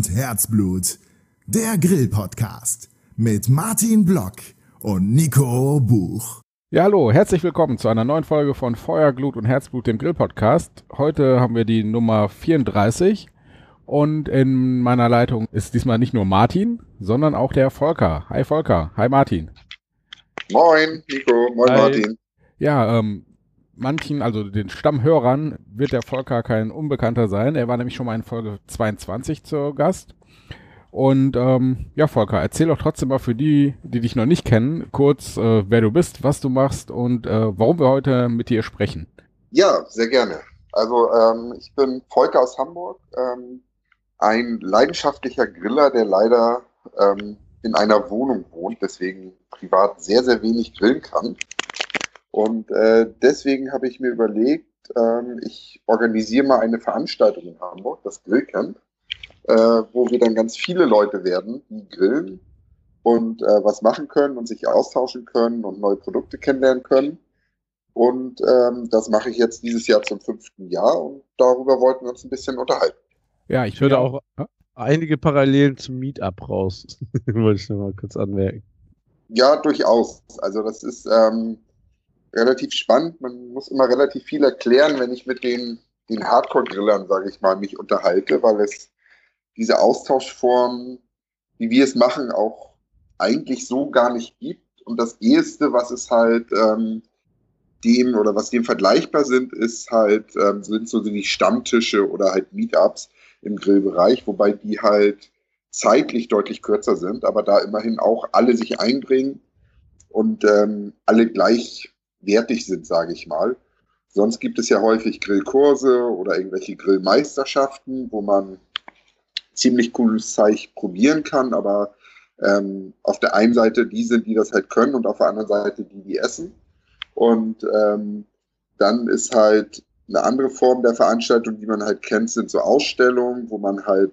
Und Herzblut. Der Grill-Podcast mit Martin Block und Nico Buch. Ja, hallo, herzlich willkommen zu einer neuen Folge von Feuer, Glut und Herzblut, dem Grill-Podcast. Heute haben wir die Nummer 34 und in meiner Leitung ist diesmal nicht nur Martin, sondern auch der Volker. Hi Volker, hi Martin. Moin, Nico, moin Hi. Martin. Ja, ähm, manchen, also den Stammhörern, wird der Volker kein Unbekannter sein. Er war nämlich schon mal in Folge 22 zu Gast. Und ähm, ja, Volker, erzähl doch trotzdem mal für die, die dich noch nicht kennen, kurz, äh, wer du bist, was du machst und äh, warum wir heute mit dir sprechen. Ja, sehr gerne. Also ähm, ich bin Volker aus Hamburg, ähm, ein leidenschaftlicher Griller, der leider ähm, in einer Wohnung wohnt, deswegen privat sehr, sehr wenig grillen kann. Und äh, deswegen habe ich mir überlegt, ähm, ich organisiere mal eine Veranstaltung in Hamburg, das Grillcamp, äh, wo wir dann ganz viele Leute werden, die grillen und äh, was machen können und sich austauschen können und neue Produkte kennenlernen können. Und ähm, das mache ich jetzt dieses Jahr zum fünften Jahr und darüber wollten wir uns ein bisschen unterhalten. Ja, ich würde auch einige Parallelen zum Meetup raus. Wollte ich noch mal kurz anmerken. Ja, durchaus. Also das ist ähm, relativ spannend. Man muss immer relativ viel erklären, wenn ich mit den, den Hardcore-Grillern, sage ich mal, mich unterhalte, weil es diese Austauschform, wie wir es machen, auch eigentlich so gar nicht gibt. Und das Eheste, was es halt ähm, dem oder was dem vergleichbar sind, ist halt, ähm, sind so die Stammtische oder halt Meetups im Grillbereich, wobei die halt zeitlich deutlich kürzer sind, aber da immerhin auch alle sich einbringen und ähm, alle gleichwertig sind, sage ich mal. Sonst gibt es ja häufig Grillkurse oder irgendwelche Grillmeisterschaften, wo man ziemlich cooles Zeug probieren kann, aber ähm, auf der einen Seite die sind, die das halt können und auf der anderen Seite die, die essen. Und ähm, dann ist halt eine andere Form der Veranstaltung, die man halt kennt, sind so Ausstellungen, wo man halt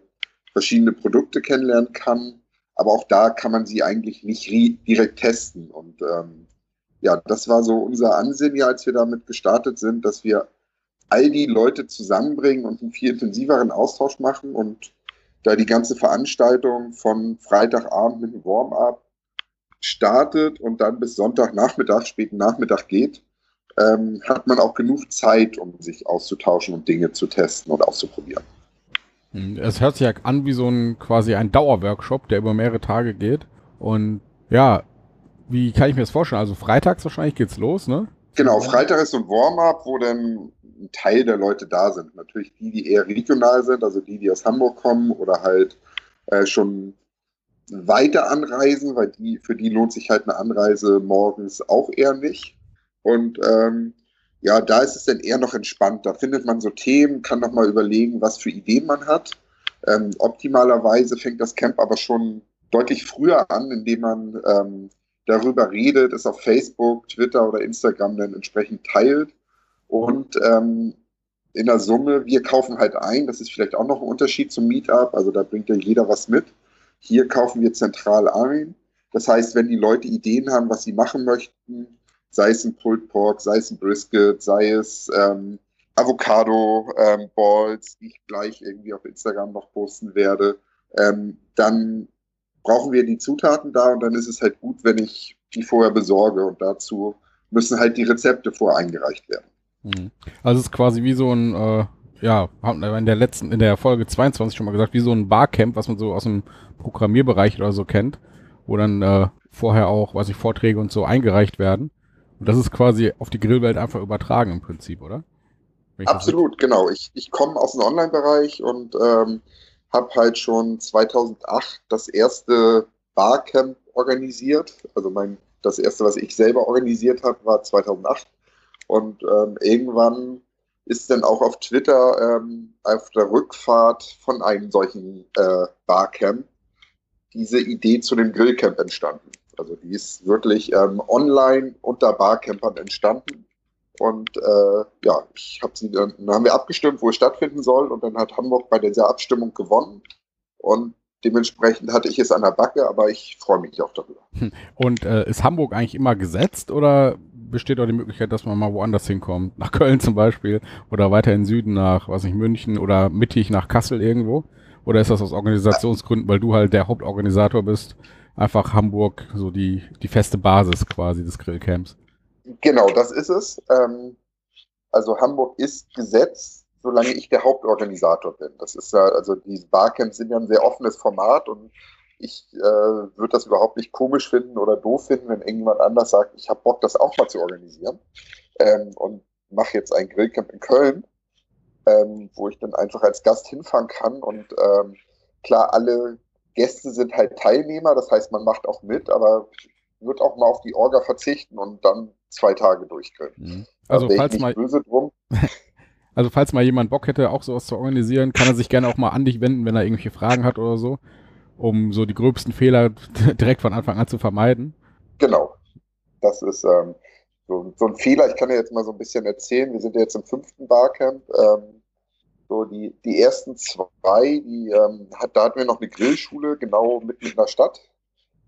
verschiedene Produkte kennenlernen kann. Aber auch da kann man sie eigentlich nicht direkt testen. Und ähm, ja, das war so unser Ansinnen, ja, als wir damit gestartet sind, dass wir all die Leute zusammenbringen und einen viel intensiveren Austausch machen. Und da die ganze Veranstaltung von Freitagabend mit dem Warm-up startet und dann bis Sonntagnachmittag, späten Nachmittag geht, ähm, hat man auch genug Zeit, um sich auszutauschen und Dinge zu testen und auszuprobieren. Hm, Es hört sich ja an wie so ein quasi ein Dauerworkshop, der über mehrere Tage geht. Und ja, wie kann ich mir das vorstellen? Also freitags wahrscheinlich geht's los, ne? Genau, Freitag ist so ein Warm-up, wo dann ein Teil der Leute da sind. Natürlich die, die eher regional sind, also die, die aus Hamburg kommen oder halt äh, schon weiter anreisen, weil die, für die lohnt sich halt eine Anreise morgens auch eher nicht. Und ähm, ja, da ist es dann eher noch entspannt. Da findet man so Themen, kann noch mal überlegen, was für Ideen man hat. Ähm, optimalerweise fängt das Camp aber schon deutlich früher an, indem man ähm, darüber redet, es auf Facebook, Twitter oder Instagram dann entsprechend teilt. Und ähm, in der Summe, wir kaufen halt ein, das ist vielleicht auch noch ein Unterschied zum Meetup, also da bringt ja jeder was mit. Hier kaufen wir zentral ein. Das heißt, wenn die Leute Ideen haben, was sie machen möchten, sei es ein Pulled Pork, sei es ein Brisket, sei es ähm, Avocado ähm, Balls, die ich gleich irgendwie auf Instagram noch posten werde, ähm, dann brauchen wir die Zutaten da und dann ist es halt gut, wenn ich die vorher besorge und dazu müssen halt die Rezepte voreingereicht werden. Mhm. Also es ist quasi wie so ein, äh, ja, haben wir in der letzten, in der Folge 22 schon mal gesagt, wie so ein Barcamp, was man so aus dem Programmierbereich oder so kennt, wo dann äh, vorher auch, weiß ich, Vorträge und so eingereicht werden. Und das ist quasi auf die Grillwelt einfach übertragen im Prinzip, oder? Absolut, genau. Ich, ich komme aus dem Online-Bereich und ähm, habe halt schon 2008 das erste Barcamp organisiert. Also mein, das erste, was ich selber organisiert habe, war 2008. Und ähm, irgendwann ist dann auch auf Twitter ähm, auf der Rückfahrt von einem solchen äh, Barcamp diese Idee zu dem Grillcamp entstanden. Also die ist wirklich ähm, online unter Barcampern entstanden. Und äh, ja, ich habe sie dann, dann haben wir abgestimmt, wo es stattfinden soll, und dann hat Hamburg bei dieser Abstimmung gewonnen. Und dementsprechend hatte ich es an der Backe, aber ich freue mich auch darüber. Und äh, ist Hamburg eigentlich immer gesetzt oder besteht auch die Möglichkeit, dass man mal woanders hinkommt. Nach Köln zum Beispiel oder weiter in Süden nach, was nicht, München oder mittig nach Kassel irgendwo? Oder ist das aus Organisationsgründen, weil du halt der Hauptorganisator bist, einfach Hamburg so die, die feste Basis quasi des Grillcamps? Genau, das ist es. Ähm, also Hamburg ist Gesetz, solange ich der Hauptorganisator bin. Das ist ja, also die Barcamps sind ja ein sehr offenes Format und ich äh, würde das überhaupt nicht komisch finden oder doof finden, wenn irgendjemand anders sagt, ich habe Bock, das auch mal zu organisieren ähm, und mache jetzt ein Grillcamp in Köln, ähm, wo ich dann einfach als Gast hinfahren kann und ähm, klar, alle Gäste sind halt Teilnehmer, das heißt, man macht auch mit, aber wird auch mal auf die Orga verzichten und dann zwei Tage durchgrillen. Mhm. Also falls mal, also falls mal jemand Bock hätte, auch sowas zu organisieren, kann er sich gerne auch mal an dich wenden, wenn er irgendwelche Fragen hat oder so um so die gröbsten Fehler direkt von Anfang an zu vermeiden. Genau. Das ist ähm, so, so, ein Fehler. Ich kann ja jetzt mal so ein bisschen erzählen. Wir sind ja jetzt im fünften Barcamp. Ähm, so die, die ersten zwei, die, ähm, hat, da hatten wir noch eine Grillschule genau mitten in der Stadt.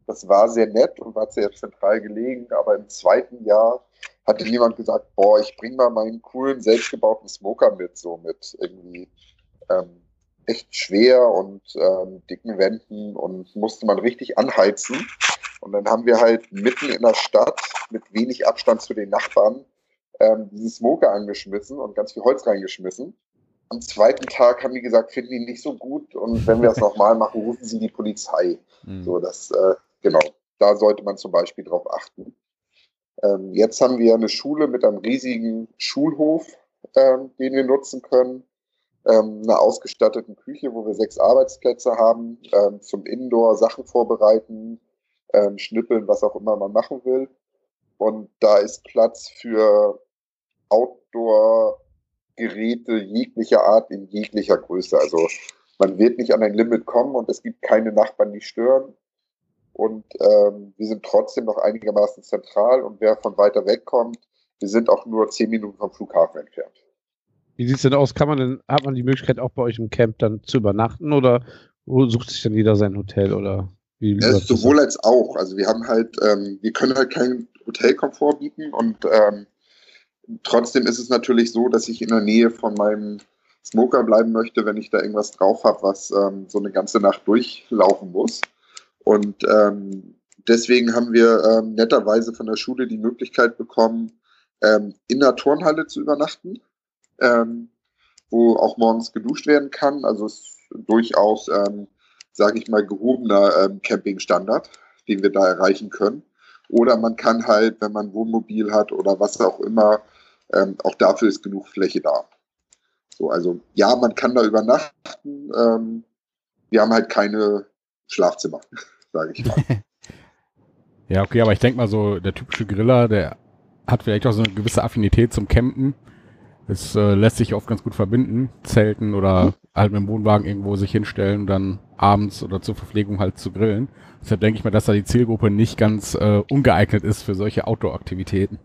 Das war sehr nett und war sehr zentral gelegen, aber im zweiten Jahr hatte jemand gesagt, boah, ich bring mal meinen coolen, selbstgebauten Smoker mit, so mit irgendwie ähm, echt schwer und ähm, dicken Wänden und musste man richtig anheizen. Und dann haben wir halt mitten in der Stadt mit wenig Abstand zu den Nachbarn ähm, diesen Smoker angeschmissen und ganz viel Holz reingeschmissen. Am zweiten Tag haben die gesagt, finden die nicht so gut und wenn wir das nochmal machen, rufen sie die Polizei. Mhm. So, das, äh, genau, da sollte man zum Beispiel drauf achten. Ähm, jetzt haben wir eine Schule mit einem riesigen Schulhof, ähm, den wir nutzen können ähm, einer ausgestatteten Küche, wo wir sechs Arbeitsplätze haben, ähm, zum Indoor Sachen vorbereiten, ähm, schnippeln, was auch immer man machen will. Und da ist Platz für Outdoor-Geräte jeglicher Art in jeglicher Größe. Also man wird nicht an ein Limit kommen und es gibt keine Nachbarn, die stören. Und ähm, wir sind trotzdem noch einigermaßen zentral und wer von weiter weg kommt, wir sind auch nur zehn Minuten vom Flughafen entfernt. Wie sieht es denn aus? Kann man denn, hat man die Möglichkeit auch bei euch im Camp dann zu übernachten oder sucht sich dann jeder sein Hotel oder wie? ja, sowohl als auch. Also wir haben halt, ähm, wir können halt keinen Hotelkomfort bieten und ähm, trotzdem ist es natürlich so, dass ich in der Nähe von meinem Smoker bleiben möchte, wenn ich da irgendwas drauf habe, was ähm, so eine ganze Nacht durchlaufen muss. Und ähm, deswegen haben wir ähm, netterweise von der Schule die Möglichkeit bekommen, ähm, in der Turnhalle zu übernachten ähm, wo auch morgens geduscht werden kann. Also es ist durchaus, ähm, sage ich mal, gehobener ähm, Campingstandard, den wir da erreichen können. Oder man kann halt, wenn man Wohnmobil hat oder was auch immer, auch dafür ist genug Fläche da. So, also ja, man kann da übernachten. Wir haben halt keine Schlafzimmer, sage ich mal. ja, okay, aber ich denke mal so, der typische Griller, der hat vielleicht auch so eine gewisse Affinität zum Campen. Es äh, lässt sich oft ganz gut verbinden, Zelten oder halt mit dem Wohnwagen irgendwo sich hinstellen und dann abends oder zur Verpflegung halt zu grillen. Deshalb denke ich mal, dass da die Zielgruppe nicht ganz äh, ungeeignet ist für solche Outdoor-Aktivitäten.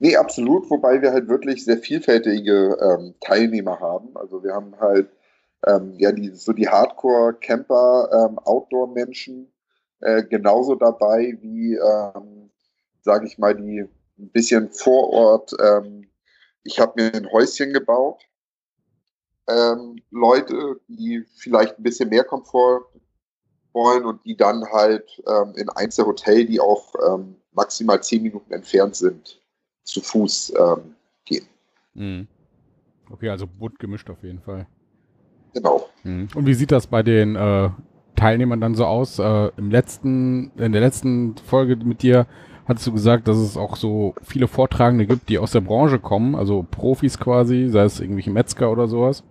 Nee, absolut, wobei wir halt wirklich sehr vielfältige ähm, Teilnehmer haben. Also wir haben halt ähm, ja die, so die Hardcore-Camper, ähm, Outdoor-Menschen äh, genauso dabei wie, ähm, sage ich mal, die ein bisschen vor Ort ähm, ich habe mir ein Häuschen gebaut. Ähm, Leute, die vielleicht ein bisschen mehr Komfort wollen und die dann halt ähm, in Einzelhotel, die auch ähm, maximal zehn Minuten entfernt sind, zu Fuß gehen. Mhm. Okay, also bunt gemischt auf jeden Fall. Genau. Mhm. Und wie sieht das bei den äh, Teilnehmern dann so aus? Äh, Im letzten, in der letzten Folge mit dir hattest du gesagt, dass es auch so viele Vortragende gibt, die aus der Branche kommen, also Profis quasi, sei es irgendwelche Metzger oder sowas.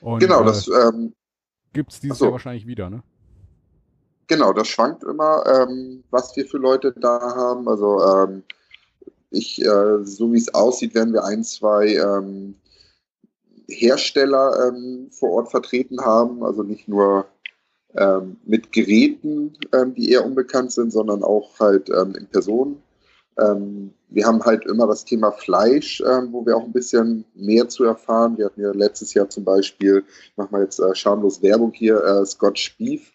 Und, genau, das äh, ähm, gibt es dieses so. Jahr wahrscheinlich wieder, ne? Genau, das schwankt immer, ähm, was wir für Leute da haben. Also ähm, ich, äh, so wie es aussieht, werden wir ein, zwei ähm, Hersteller ähm, vor Ort vertreten haben, also nicht nur ähm, mit Geräten, ähm, die eher unbekannt sind, sondern auch halt ähm, in Person. Ähm, wir haben halt immer das Thema Fleisch, ähm, wo wir auch ein bisschen mehr zu erfahren. Wir hatten ja letztes Jahr zum Beispiel, ich mache mal jetzt äh, schamlos Werbung hier, äh, Scotch Beef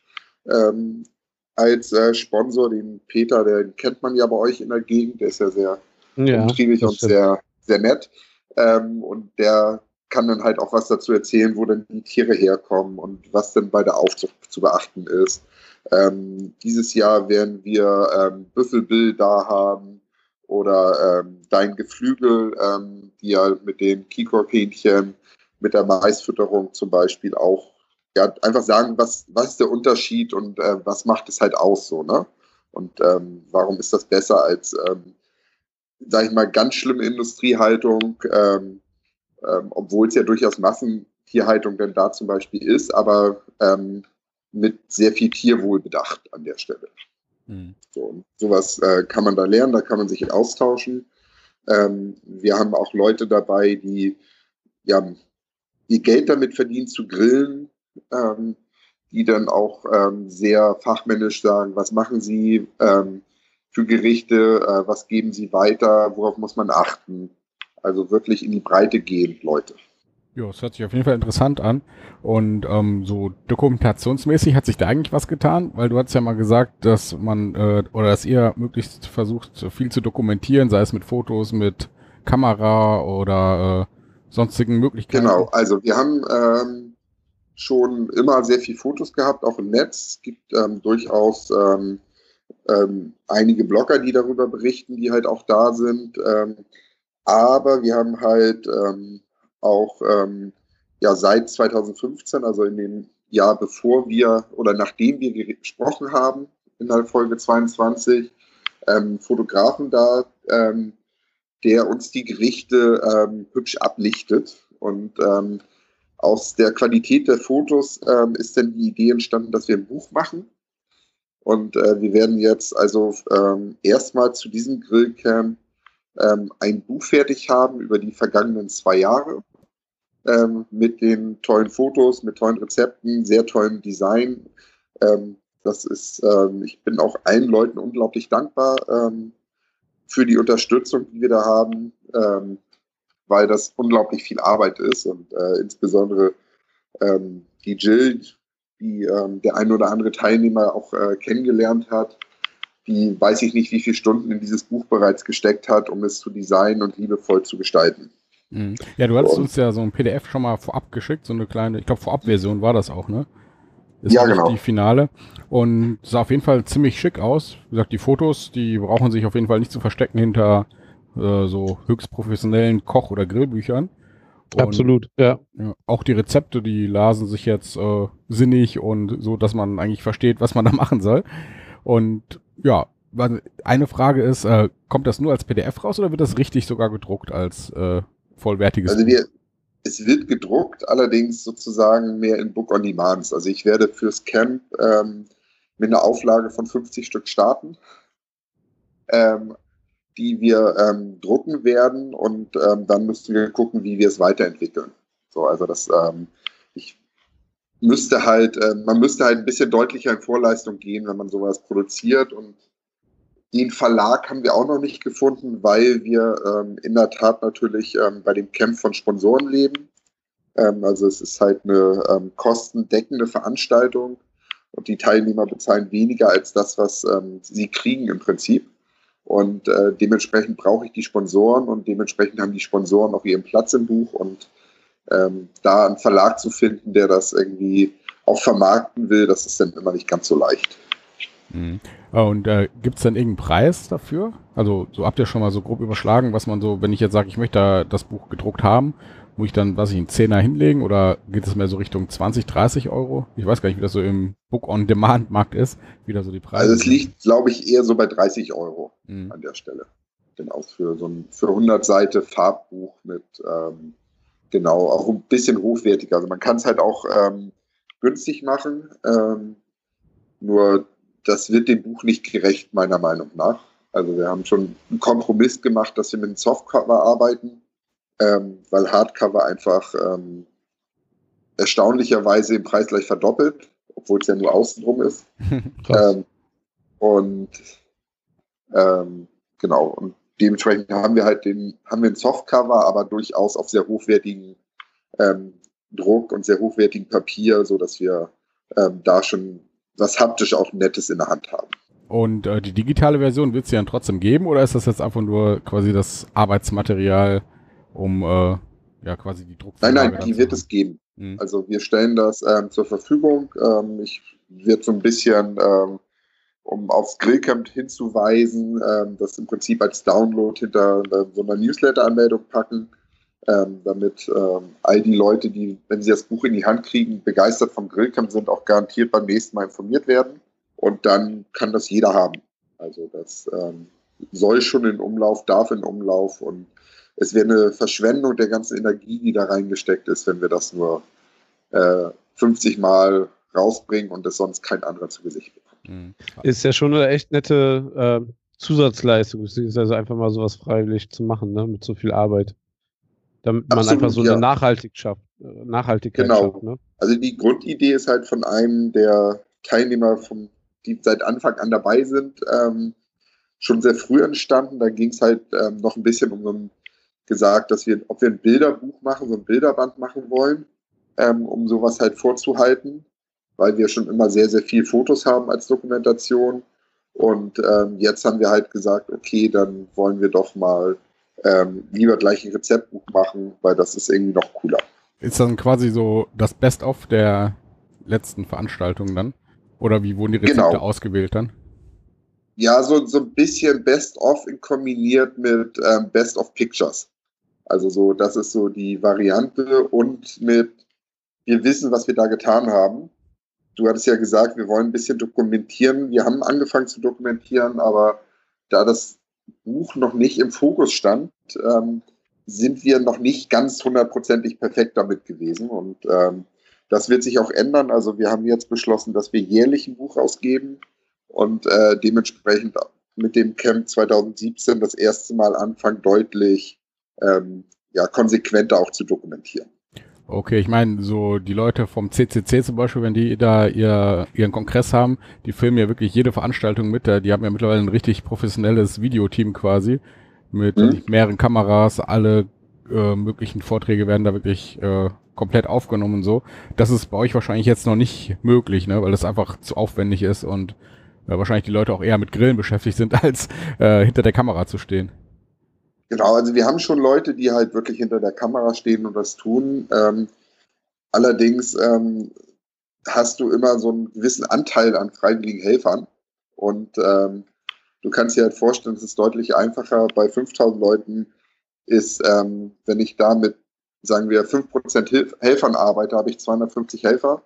als äh, Sponsor, den Peter, den kennt man ja bei euch in der Gegend, der ist ja sehr Ja, umtriebig und sehr, sehr nett. Ähm, und der kann dann halt auch was dazu erzählen, wo denn die Tiere herkommen und was denn bei der Aufzucht zu beachten ist. Ähm, dieses Jahr werden wir ähm, Büffelbill da haben oder ähm, Dein Geflügel, ähm, die ja mit den Kikor-Hähnchen, mit der Maisfütterung zum Beispiel auch ja, einfach sagen, was, was ist der Unterschied und äh, was macht es halt aus so, ne? Und ähm, warum ist das besser als, ähm, sag ich mal, ganz schlimme Industriehaltung, ähm, ähm, obwohl es ja durchaus Massentierhaltung denn da zum Beispiel ist, aber ähm, mit sehr viel Tierwohl bedacht an der Stelle. Mhm. So, sowas äh, kann man da lernen, da kann man sich austauschen. Ähm, wir haben auch Leute dabei, die ja, ihr Geld damit verdienen zu grillen, ähm, die dann auch ähm, sehr fachmännisch sagen, was machen sie ähm, für Gerichte, äh, was geben sie weiter, worauf muss man achten. Also wirklich in die Breite gehen, Leute. Ja, es hört sich auf jeden Fall interessant an. Und ähm, so dokumentationsmäßig hat sich da eigentlich was getan, weil du hast ja mal gesagt, dass man äh, oder dass ihr möglichst versucht, so viel zu dokumentieren, sei es mit Fotos, mit Kamera oder äh, sonstigen Möglichkeiten. Genau, also wir haben ähm, schon immer sehr viel Fotos gehabt, auch im Netz. Es gibt ähm, durchaus ähm, ähm, einige Blogger, die darüber berichten, die halt auch da sind. Aber wir haben halt ähm, auch ähm, ja seit 2015, also in dem Jahr bevor wir oder nachdem wir gesprochen haben in der Folge 22, ähm, Fotografen da, ähm, der uns die Gerichte ähm, hübsch ablichtet. Und ähm, aus der Qualität der Fotos ist dann die Idee entstanden, dass wir ein Buch machen. Und äh, wir werden jetzt also erstmal zu diesem Grillcamp ähm, ein Buch fertig haben über die vergangenen zwei Jahre ähm, mit den tollen Fotos, mit tollen Rezepten, sehr tollem Design. Ähm, das ist, ähm, ich bin auch allen Leuten unglaublich dankbar ähm, für die Unterstützung, die wir da haben, ähm, weil das unglaublich viel Arbeit ist und äh, insbesondere die Jill, die der ein oder andere Teilnehmer auch äh, kennengelernt hat, die weiß ich nicht, wie viele Stunden in dieses Buch bereits gesteckt hat, um es zu designen und liebevoll zu gestalten. Mhm. Ja, du hattest Und- uns ja so ein PDF schon mal vorab geschickt, so eine kleine, ich glaube Vorabversion war das auch, ne? Ist Ja, genau. Die Finale. Und sah auf jeden Fall ziemlich schick aus. Wie gesagt, die Fotos, die brauchen sich auf jeden Fall nicht zu verstecken hinter äh, so höchst professionellen Koch- oder Grillbüchern. Und, Absolut, ja. Ja, auch die Rezepte, die lasen sich jetzt äh, sinnig und so, dass man eigentlich versteht, was man da machen soll. Und ja, eine Frage ist, äh, kommt das nur als PDF raus oder wird das richtig sogar gedruckt als äh, vollwertiges Also wir, es wird gedruckt, allerdings sozusagen mehr in Book on Demands. Also ich werde fürs Camp ähm, mit einer Auflage von 50 Stück starten, ähm, die wir ähm, drucken werden und ähm, dann müssten wir gucken, wie wir es weiterentwickeln. So, also das, ähm, müsste halt, äh, man müsste halt ein bisschen deutlicher in Vorleistung gehen, wenn man sowas produziert und den Verlag haben wir auch noch nicht gefunden, weil wir ähm, in der Tat natürlich ähm, bei dem Camp von Sponsoren leben. Ähm, also es ist halt eine ähm, kostendeckende Veranstaltung und die Teilnehmer bezahlen weniger als das, was ähm, sie kriegen im Prinzip. Und äh, dementsprechend brauche ich die Sponsoren und dementsprechend haben die Sponsoren auch ihren Platz im Buch und ähm, da einen Verlag zu finden, der das irgendwie auch vermarkten will, das ist dann immer nicht ganz so leicht. Mhm. Äh, Und äh, gibt es dann irgendeinen Preis dafür? Also so habt ihr schon mal so grob überschlagen, was man so, wenn ich jetzt sage, ich möchte da das Buch gedruckt haben, muss ich dann, was ich, einen Zehner hinlegen oder geht es mehr so Richtung 20, 30 Euro? Ich weiß gar nicht, wie das so im Book-on-Demand-Markt ist, wie da so die Preise Also es liegt, glaube ich, eher so bei 30 Euro. Mhm. an der Stelle. Genau, für so ein für 100 Seite Farbbuch mit, ähm, genau, auch ein bisschen hochwertiger. Also man kann es halt auch ähm, günstig machen, ähm, nur das wird dem Buch nicht gerecht, meiner Meinung nach. Also wir haben schon einen Kompromiss gemacht, dass wir mit einem Softcover arbeiten, ähm, weil Hardcover einfach ähm, erstaunlicherweise im Preis gleich verdoppelt, obwohl es ja nur außenrum ist. Ähm, und ähm, genau, und dementsprechend haben wir halt den, haben wir ein Softcover, aber durchaus auf sehr hochwertigen ähm, Druck und sehr hochwertigen Papier, so dass wir ähm, da schon was haptisch auch Nettes in der Hand haben. Und äh, die digitale Version wird es ja dann trotzdem geben oder ist das jetzt einfach nur quasi das Arbeitsmaterial, um äh, ja quasi die Druckvorlage Nein, nein, die wird es geben. Mhm. Also wir stellen das ähm, zur Verfügung. Ähm, ich werde so ein bisschen, ähm, um aufs Grillcamp hinzuweisen, ähm, das im Prinzip als Download hinter äh, so einer Newsletter-Anmeldung packen, ähm, damit ähm, all die Leute, die, wenn sie das Buch in die Hand kriegen, begeistert vom Grillcamp sind, auch garantiert beim nächsten Mal informiert werden. Und dann kann das jeder haben. Also das soll schon in Umlauf, darf in Umlauf und es wäre eine Verschwendung der ganzen Energie, die da reingesteckt ist, wenn wir das nur äh, 50 Mal rausbringen und es sonst kein anderer zu Gesicht bekommt. Mhm. Ist ja schon eine echt nette äh, Zusatzleistung, also einfach mal sowas freiwillig zu machen, ne? mit so viel Arbeit. Damit man Absolut, einfach so ja. eine Nachhaltig schafft, äh, Nachhaltigkeit genau. schafft. Ne? Also die Grundidee ist halt von einem der Teilnehmer, vom, die seit Anfang an dabei sind, ähm, schon sehr früh entstanden. Da ging es halt ähm, noch ein bisschen um so ein gesagt, dass wir, ob wir ein Bilderbuch machen, so ein Bilderband machen wollen, ähm, um sowas halt vorzuhalten, weil wir schon immer sehr, sehr viel Fotos haben als Dokumentation. Und ähm, jetzt haben wir halt gesagt, okay, dann wollen wir doch mal ähm, lieber gleich ein Rezeptbuch machen, weil das ist irgendwie noch cooler. Ist dann quasi so das Best-of der letzten Veranstaltung dann? Oder wie wurden die Rezepte genau. ausgewählt dann? Ja, so, so ein bisschen Best-of kombiniert mit ähm, Best-of Pictures. Also so, das ist so die Variante und mit, wir wissen, was wir da getan haben. Du hattest ja gesagt, wir wollen ein bisschen dokumentieren. Wir haben angefangen zu dokumentieren, aber da das Buch noch nicht im Fokus stand, ähm, sind wir noch nicht ganz hundertprozentig perfekt damit gewesen. Und ähm, das wird sich auch ändern. Also wir haben jetzt beschlossen, dass wir jährlich ein Buch ausgeben und äh, dementsprechend mit dem Camp 2017 das erste Mal anfangen, deutlich ähm, ja, konsequenter auch zu dokumentieren. Okay, ich meine, so die Leute vom CCC zum Beispiel, wenn die da ihr, ihren Kongress haben, die filmen ja wirklich jede Veranstaltung mit. Die haben ja mittlerweile ein richtig professionelles Videoteam quasi mit mhm. mehreren Kameras. Alle äh, möglichen Vorträge werden da wirklich äh, komplett aufgenommen und so. Das ist bei euch wahrscheinlich jetzt noch nicht möglich, ne? weil das einfach zu aufwendig ist und äh, wahrscheinlich die Leute auch eher mit Grillen beschäftigt sind, als äh, hinter der Kamera zu stehen. Genau, also wir haben schon Leute, die halt wirklich hinter der Kamera stehen und das tun. Ähm, allerdings ähm, hast du immer so einen gewissen Anteil an freiwilligen Helfern. Und ähm, du kannst dir halt vorstellen, es ist deutlich einfacher bei 5000 Leuten ist, ähm, wenn ich da mit, sagen wir, 5% Hilf Helfern arbeite, habe ich 250 Helfer.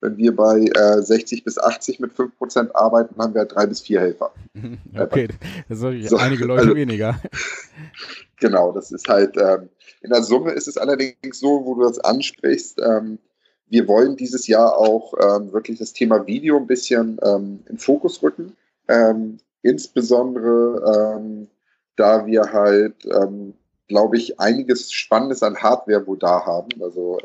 Wenn wir bei äh, 60 bis 80 mit 5% arbeiten, haben wir drei bis vier Helfer. Okay, das sind so, einige Leute also, weniger. Genau, das ist halt, ähm, in der Summe ist es allerdings so, wo du das ansprichst, ähm, wir wollen dieses Jahr auch ähm, wirklich das Thema Video ein bisschen ähm, in Fokus rücken. Ähm, insbesondere ähm, da wir halt, glaube ich, einiges Spannendes an Hardware wo da haben. Also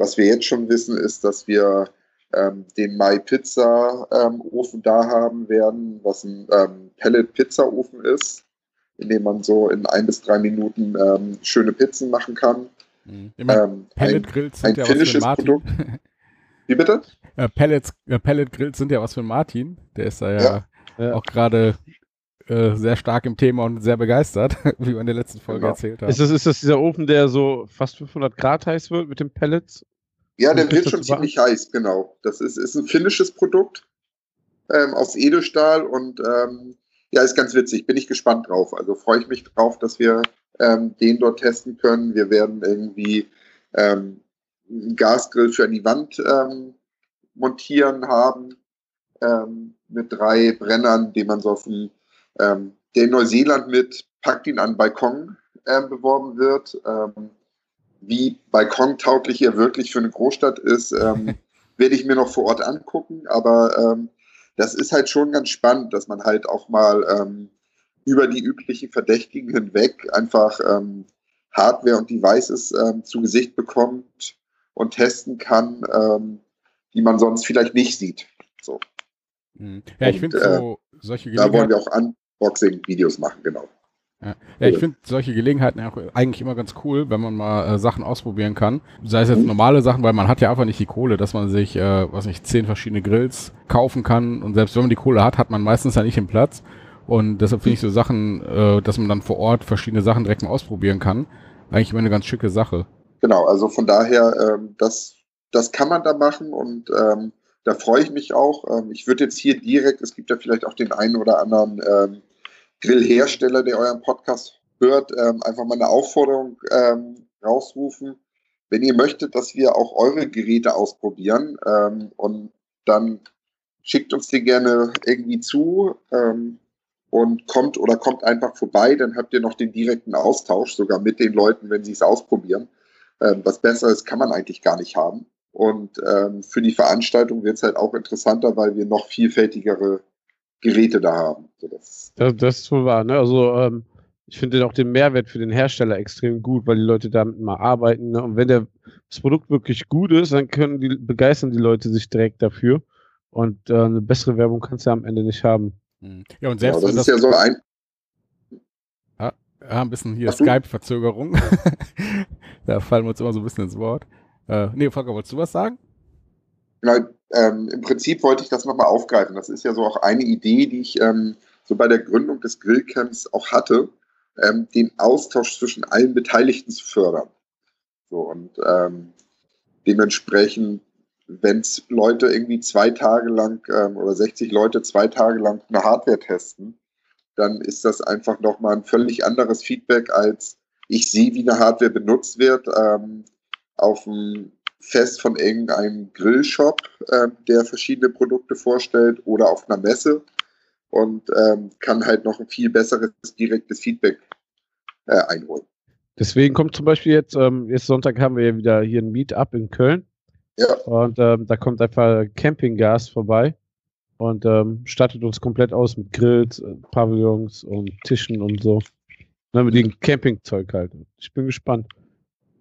was wir jetzt schon wissen, ist, dass wir ähm, den My Pizza ähm, Ofen da haben werden, was ein ähm, Pellet Pizza Ofen ist, in dem man so in ein bis drei Minuten ähm, schöne Pizzen machen kann. Mhm. Ähm, Pellet Grills sind ein ja was für Martin. Produkt. Wie bitte? Äh, Pellets, äh, Pellet Grills sind ja was für Martin. Der ist da ja, ja. auch gerade äh, sehr stark im Thema und sehr begeistert, wie wir in der letzten Folge genau. erzählt haben. Ist das, ist das dieser Ofen, der so fast 500 Grad heiß wird mit den Pellets? Ja, der wird schon ziemlich heiß, genau. Das ist, ist ein finnisches Produkt ähm, aus Edelstahl und ähm, ja, ist ganz witzig. Bin ich gespannt drauf. Also freue ich mich drauf, dass wir ähm, den dort testen können. Wir werden irgendwie ähm, einen Gasgrill für an die Wand ähm, montieren haben ähm, mit drei Brennern, den man so auf dem, ähm, der in Neuseeland mit Packt ihn an Balkon beworben wird. Ähm, wie balkontauglich er wirklich für eine Großstadt ist, ähm, werde ich mir noch vor Ort angucken. Aber ähm, das ist halt schon ganz spannend, dass man halt auch mal ähm, über die üblichen Verdächtigen hinweg einfach ähm, Hardware und Devices ähm, zu Gesicht bekommt und testen kann, ähm, die man sonst vielleicht nicht sieht. So. Mhm. Ja, ich finde so äh, solche Da wollen wir auch Unboxing-Videos machen, genau. Ja, ja ich finde solche Gelegenheiten auch eigentlich immer ganz cool, wenn man mal äh, Sachen ausprobieren kann. Sei es jetzt mhm. normale Sachen, weil man hat ja einfach nicht die Kohle, dass man sich, äh, was nicht, zehn verschiedene Grills kaufen kann. Und selbst wenn man die Kohle hat, hat man meistens ja nicht den Platz. Und deshalb finde ich so Sachen, äh, dass man dann vor Ort verschiedene Sachen direkt mal ausprobieren kann, eigentlich immer eine ganz schicke Sache. Genau, also von daher, ähm, das, das kann man da machen und ähm, da freue ich mich auch. Ähm, ich würde jetzt hier direkt, es gibt ja vielleicht auch den einen oder anderen ähm, Grillhersteller, der euren Podcast hört, ähm, einfach mal eine Aufforderung ähm, rausrufen. Wenn ihr möchtet, dass wir auch eure Geräte ausprobieren ähm, und dann schickt uns die gerne irgendwie zu ähm, und kommt oder kommt einfach vorbei, dann habt ihr noch den direkten Austausch, sogar mit den Leuten, wenn sie es ausprobieren. Ähm, was Besseres kann man eigentlich gar nicht haben. Und ähm, für die Veranstaltung wird es halt auch interessanter, weil wir noch vielfältigere Geräte da haben. So, das, das, das, ist wohl wahr. Ne? Also ähm, ich finde auch den Mehrwert für den Hersteller extrem gut, weil die Leute damit mal arbeiten. Ne? Und wenn der, das Produkt wirklich gut ist, dann können die begeistern die Leute sich direkt dafür. Und äh, eine bessere Werbung kannst du ja am Ende nicht haben. Hm. Ja, und selbst ja, das, das ist ja so ein. Ja, ein bisschen hier Skype-Verzögerung. da fallen wir uns immer so ein bisschen ins Wort. Äh, nee, Volker, wolltest du was sagen? Genau, ähm, im Prinzip wollte ich das nochmal aufgreifen. Das ist ja so auch eine Idee, die ich ähm, so bei der Gründung des Grillcamps auch hatte, ähm, den Austausch zwischen allen Beteiligten zu fördern. So, und ähm, dementsprechend, wenn Leute irgendwie zwei Tage lang ähm, oder 60 Leute zwei Tage lang eine Hardware testen, dann ist das einfach nochmal ein völlig anderes Feedback, als ich sehe, wie eine Hardware benutzt wird ähm, auf dem Fest von irgendeinem Grillshop, äh, der verschiedene Produkte vorstellt oder auf einer Messe und ähm, kann halt noch ein viel besseres direktes Feedback äh, einholen. Deswegen kommt zum Beispiel jetzt, ähm, jetzt Sonntag haben wir ja wieder hier ein Meetup in Köln. Ja. Und ähm, da kommt einfach Campinggas vorbei und ähm, stattet uns komplett aus mit Grills, äh, Pavillons und Tischen und so. Ne, mit dem Campingzeug halt. Ich bin gespannt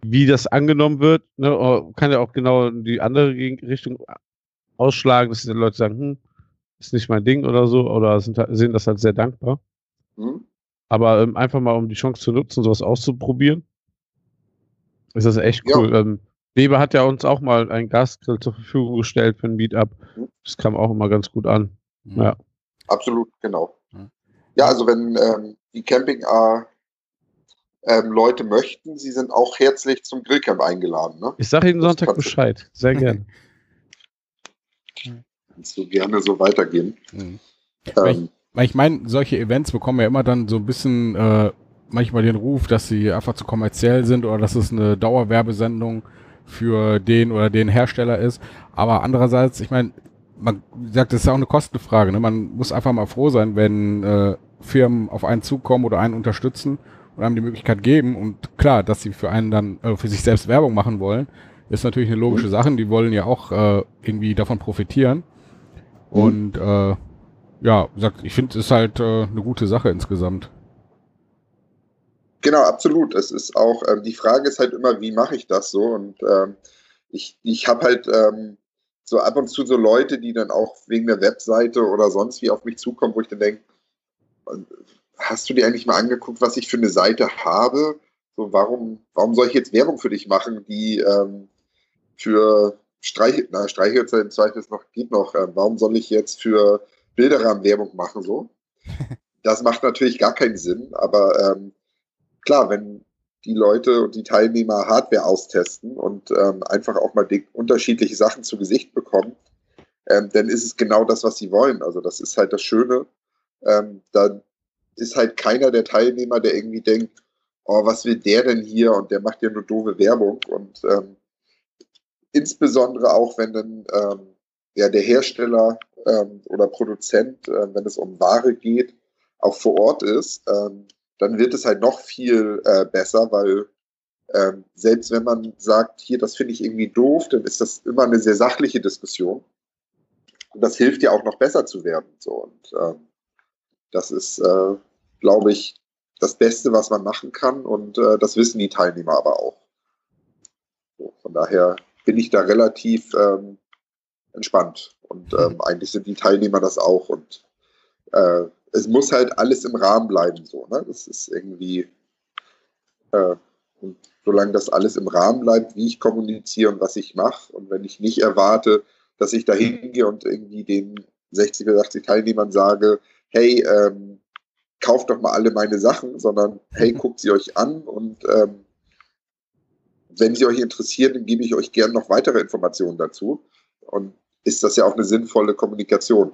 wie das angenommen wird, ne, oh, kann ja auch genau in die andere Richtung ausschlagen, dass die Leute sagen, hm, ist nicht mein Ding oder so, oder sind, sehen das halt sehr dankbar. Mhm. Aber ähm, einfach mal, um die Chance zu nutzen, sowas auszuprobieren, ist das echt cool. Ja. Ähm, Weber hat ja uns auch mal ein Gasgrill zur Verfügung gestellt für ein Meetup. Mhm. Das kam auch immer ganz gut an. Mhm. Ja. Absolut, genau. Ja, also wenn ähm, die Camping A ähm, Leute möchten, sie sind auch herzlich zum Grillcamp eingeladen. Ne? Ich sage Ihnen Sonntag Bescheid. Sehr gerne. Kannst du gerne so weitergehen. Mhm. Ähm, weil ich, ich meine, solche Events bekommen ja immer dann so ein bisschen äh, manchmal den Ruf, dass sie einfach zu kommerziell sind oder dass es eine Dauerwerbesendung für den oder den Hersteller ist. Aber andererseits, ich meine, man sagt, das ist ja auch eine Kostenfrage. Ne? Man muss einfach mal froh sein, wenn äh, Firmen auf einen zukommen oder einen unterstützen und einem die Möglichkeit geben. Und klar, dass sie für einen dann äh, für sich selbst Werbung machen wollen, ist natürlich eine logische mhm. Sache. Die wollen ja auch äh, irgendwie davon profitieren. Mhm. Und äh, ja, sagt, ich finde, es ist halt äh, eine gute Sache insgesamt. Genau, absolut. Es ist auch, ähm, die Frage ist halt immer, wie mache ich das so? Und ähm, ich, ich habe halt ähm, so ab und zu so Leute, die dann auch wegen der Webseite oder sonst wie auf mich zukommen, wo ich dann denke, hast du dir eigentlich mal angeguckt, was ich für eine Seite habe? So, warum, warum soll ich jetzt Werbung für dich machen, die ähm, für Streich, na, Streichhölzer im Zweifel noch, geht noch. Äh, warum soll ich jetzt für Bilderrahmen Werbung machen, so? Das macht natürlich gar keinen Sinn, aber ähm, klar, wenn die Leute und die Teilnehmer Hardware austesten und ähm, einfach auch mal unterschiedliche Sachen zu Gesicht bekommen, ähm, dann ist es genau das, was sie wollen. Also das ist halt das Schöne. Ähm, da ist halt keiner der Teilnehmer, der irgendwie denkt, oh, was will der denn hier und der macht ja nur doofe Werbung. Und ähm, insbesondere auch, wenn dann ähm, ja, der Hersteller ähm, oder Produzent, äh, wenn es um Ware geht, auch vor Ort ist, ähm, dann wird es halt noch viel äh, besser, weil ähm, selbst wenn man sagt, hier, das finde ich irgendwie doof, dann ist das immer eine sehr sachliche Diskussion. Und das hilft ja auch noch besser zu werden. So. Und ähm, das ist, äh, glaube ich, das Beste, was man machen kann. Und äh, das wissen die Teilnehmer aber auch. So, von daher bin ich da relativ ähm, entspannt. Und ähm, eigentlich sind die Teilnehmer das auch. Und äh, es muss halt alles im Rahmen bleiben, so, ne? Das ist irgendwie, äh, und solange das alles im Rahmen bleibt, wie ich kommuniziere und was ich mache, und wenn ich nicht erwarte, dass ich da hingehe und irgendwie den 60 oder 80 Teilnehmern sage, hey, ähm, kauft doch mal alle meine Sachen, sondern hey, guckt sie euch an und ähm, wenn sie euch interessieren, dann gebe ich euch gerne noch weitere Informationen dazu. Und ist das ja auch eine sinnvolle Kommunikation.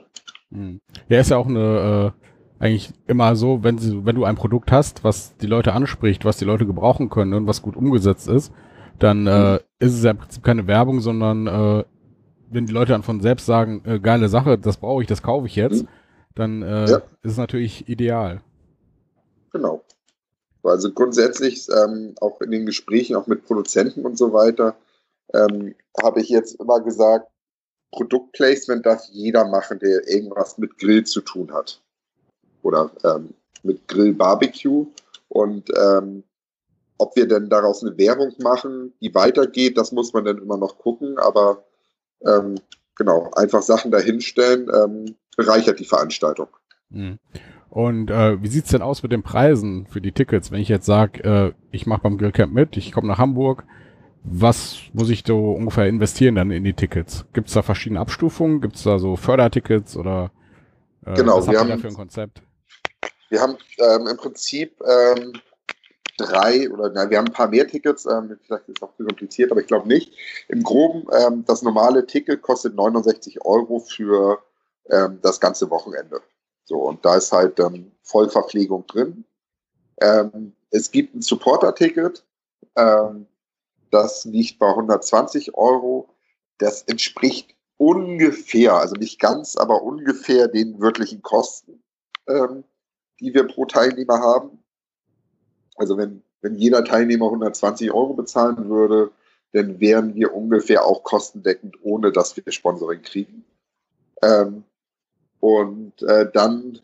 Hm. Ja, ist ja auch eine, äh, eigentlich immer so, wenn, sie, wenn du ein Produkt hast, was die Leute anspricht, was die Leute gebrauchen können und was gut umgesetzt ist, dann äh, mhm. ist es ja im Prinzip keine Werbung, sondern äh, wenn die Leute dann von selbst sagen, äh, geile Sache, das brauche ich, das kaufe ich jetzt, mhm. Dann äh, ja. ist es natürlich ideal. Genau. Also grundsätzlich ähm, auch in den Gesprächen, auch mit Produzenten und so weiter, ähm, habe ich jetzt immer gesagt, Produktplacement darf jeder machen, der irgendwas mit Grill zu tun hat. Oder ähm, mit Grill Barbecue. Und ähm, ob wir denn daraus eine Werbung machen, die weitergeht, das muss man dann immer noch gucken. Aber ähm, genau, einfach Sachen dahinstellen, ähm, bereichert die Veranstaltung. Mhm. Und äh, wie sieht's denn aus mit den Preisen für die Tickets? Wenn ich jetzt sage, äh, ich mache beim Grillcamp mit, ich komme nach Hamburg, was muss ich so ungefähr investieren dann in die Tickets? Gibt es da verschiedene Abstufungen? Gibt es da so Fördertickets oder äh, genau, was habt ihr da für ein Konzept? Wir haben ähm, im Prinzip ähm, drei oder na, wir haben ein paar mehr Tickets, ähm, vielleicht ist es auch zu kompliziert, aber ich glaube nicht. Im Groben, ähm, das normale Ticket kostet 69 Euro für ähm, das ganze Wochenende. So, und da ist halt ähm, Vollverpflegung drin. Ähm, es gibt ein Supporter-Ticket, ähm, das liegt bei 120 Euro. Das entspricht ungefähr, also nicht ganz, aber ungefähr den wirklichen Kosten, ähm, die wir pro Teilnehmer haben. Also wenn, wenn jeder Teilnehmer 120 Euro bezahlen würde, dann wären wir ungefähr auch kostendeckend, ohne dass wir Sponsoring kriegen. Ähm, und äh, dann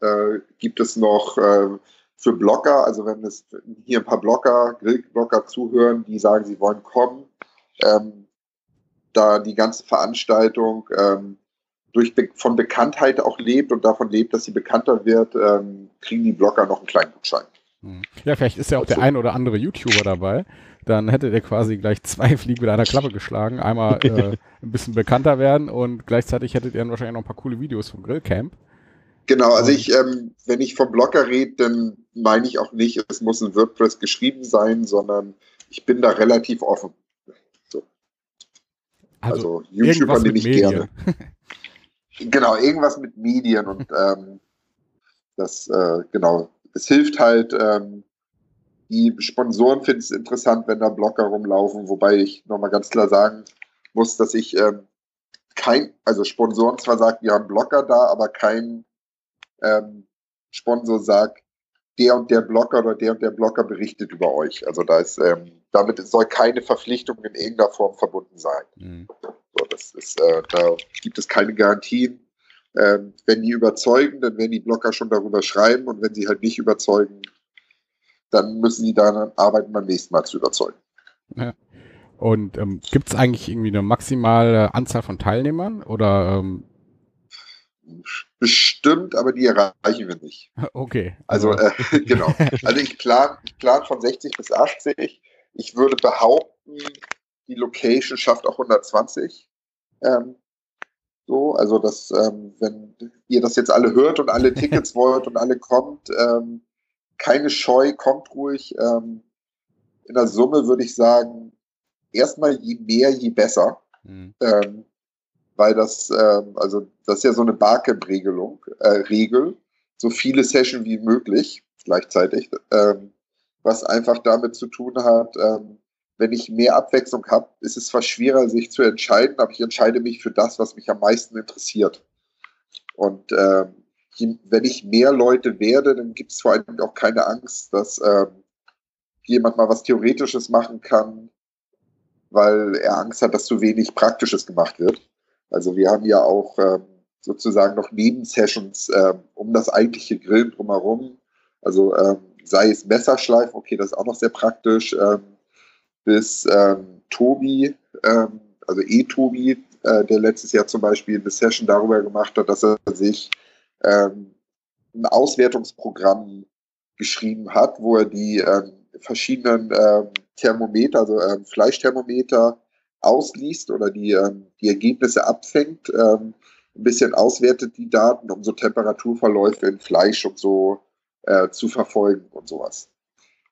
äh, gibt es noch äh, für Blogger, also wenn es hier ein paar Blogger, Grillblogger zuhören, die sagen, sie wollen kommen, ähm, da die ganze Veranstaltung ähm, durch von Bekanntheit auch lebt und davon lebt, dass sie bekannter wird, ähm, kriegen die Blogger noch einen kleinen Gutschein. Ja, vielleicht ist ja auch der ein oder andere YouTuber dabei. Dann hättet ihr quasi gleich zwei Fliegen mit einer Klappe geschlagen. Einmal äh, ein bisschen bekannter werden und gleichzeitig hättet ihr dann wahrscheinlich noch ein paar coole Videos vom Grillcamp. Genau, also ich, ähm, wenn ich vom Blogger rede, dann meine ich auch nicht, es muss in WordPress geschrieben sein, sondern ich bin da relativ offen. So. Also, also YouTuber nehme ich Medien. gerne. genau, irgendwas mit Medien und ähm, das, äh, genau, es hilft halt, ähm, die Sponsoren finden es interessant, wenn da Blogger rumlaufen, wobei ich nochmal ganz klar sagen muss, dass ich ähm, kein, also Sponsoren zwar sagen, wir haben Blogger da, aber kein ähm, Sponsor sagt, der und der Blogger oder der und der Blogger berichtet über euch. Also da ist, ähm, damit soll keine Verpflichtung in irgendeiner Form verbunden sein. Mhm. So, das ist, äh, da gibt es keine Garantien. Ähm, wenn die überzeugen, dann werden die Blogger schon darüber schreiben und wenn sie halt nicht überzeugen, dann müssen sie daran arbeiten, beim nächsten Mal zu überzeugen. Ja. Und ähm, gibt es eigentlich irgendwie eine maximale Anzahl von Teilnehmern oder ähm, Bestimmt, aber die erreichen wir nicht. Okay. Also, äh, genau. Also ich plane ich plan von 60 bis 80. Ich würde behaupten, die Location schafft auch 120. Ähm, so, also das, ähm, wenn ihr das jetzt alle hört und alle Tickets wollt und alle kommt, ähm, keine Scheu, kommt ruhig. Ähm, in der Summe würde ich sagen, erstmal je mehr, je besser. Mhm. Ähm, weil das, ähm, also das ist ja so eine Barcamp-Regelung, äh, Regel, so viele Sessions wie möglich gleichzeitig, ähm, was einfach damit zu tun hat, ähm, wenn ich mehr Abwechslung habe, ist es zwar schwerer, sich zu entscheiden, aber ich entscheide mich für das, was mich am meisten interessiert. Und ähm, wenn ich mehr Leute werde, dann gibt es vor allem auch keine Angst, dass ähm, jemand mal was Theoretisches machen kann, weil er Angst hat, dass zu wenig Praktisches gemacht wird. Also wir haben ja auch ähm, sozusagen noch Nebensessions ähm, um das eigentliche Grillen drumherum. Also ähm, sei es Messerschleifen, okay, das ist auch noch sehr praktisch, ähm, bis ähm, Tobi, ähm, also E-Tobi, äh, der letztes Jahr zum Beispiel eine Session darüber gemacht hat, dass er sich ähm, ein Auswertungsprogramm geschrieben hat, wo er die ähm, verschiedenen ähm, Thermometer, also ähm, Fleischthermometer ausliest oder die, ähm, die Ergebnisse abfängt, ähm, ein bisschen auswertet die Daten, um so Temperaturverläufe in Fleisch und so äh, zu verfolgen und sowas.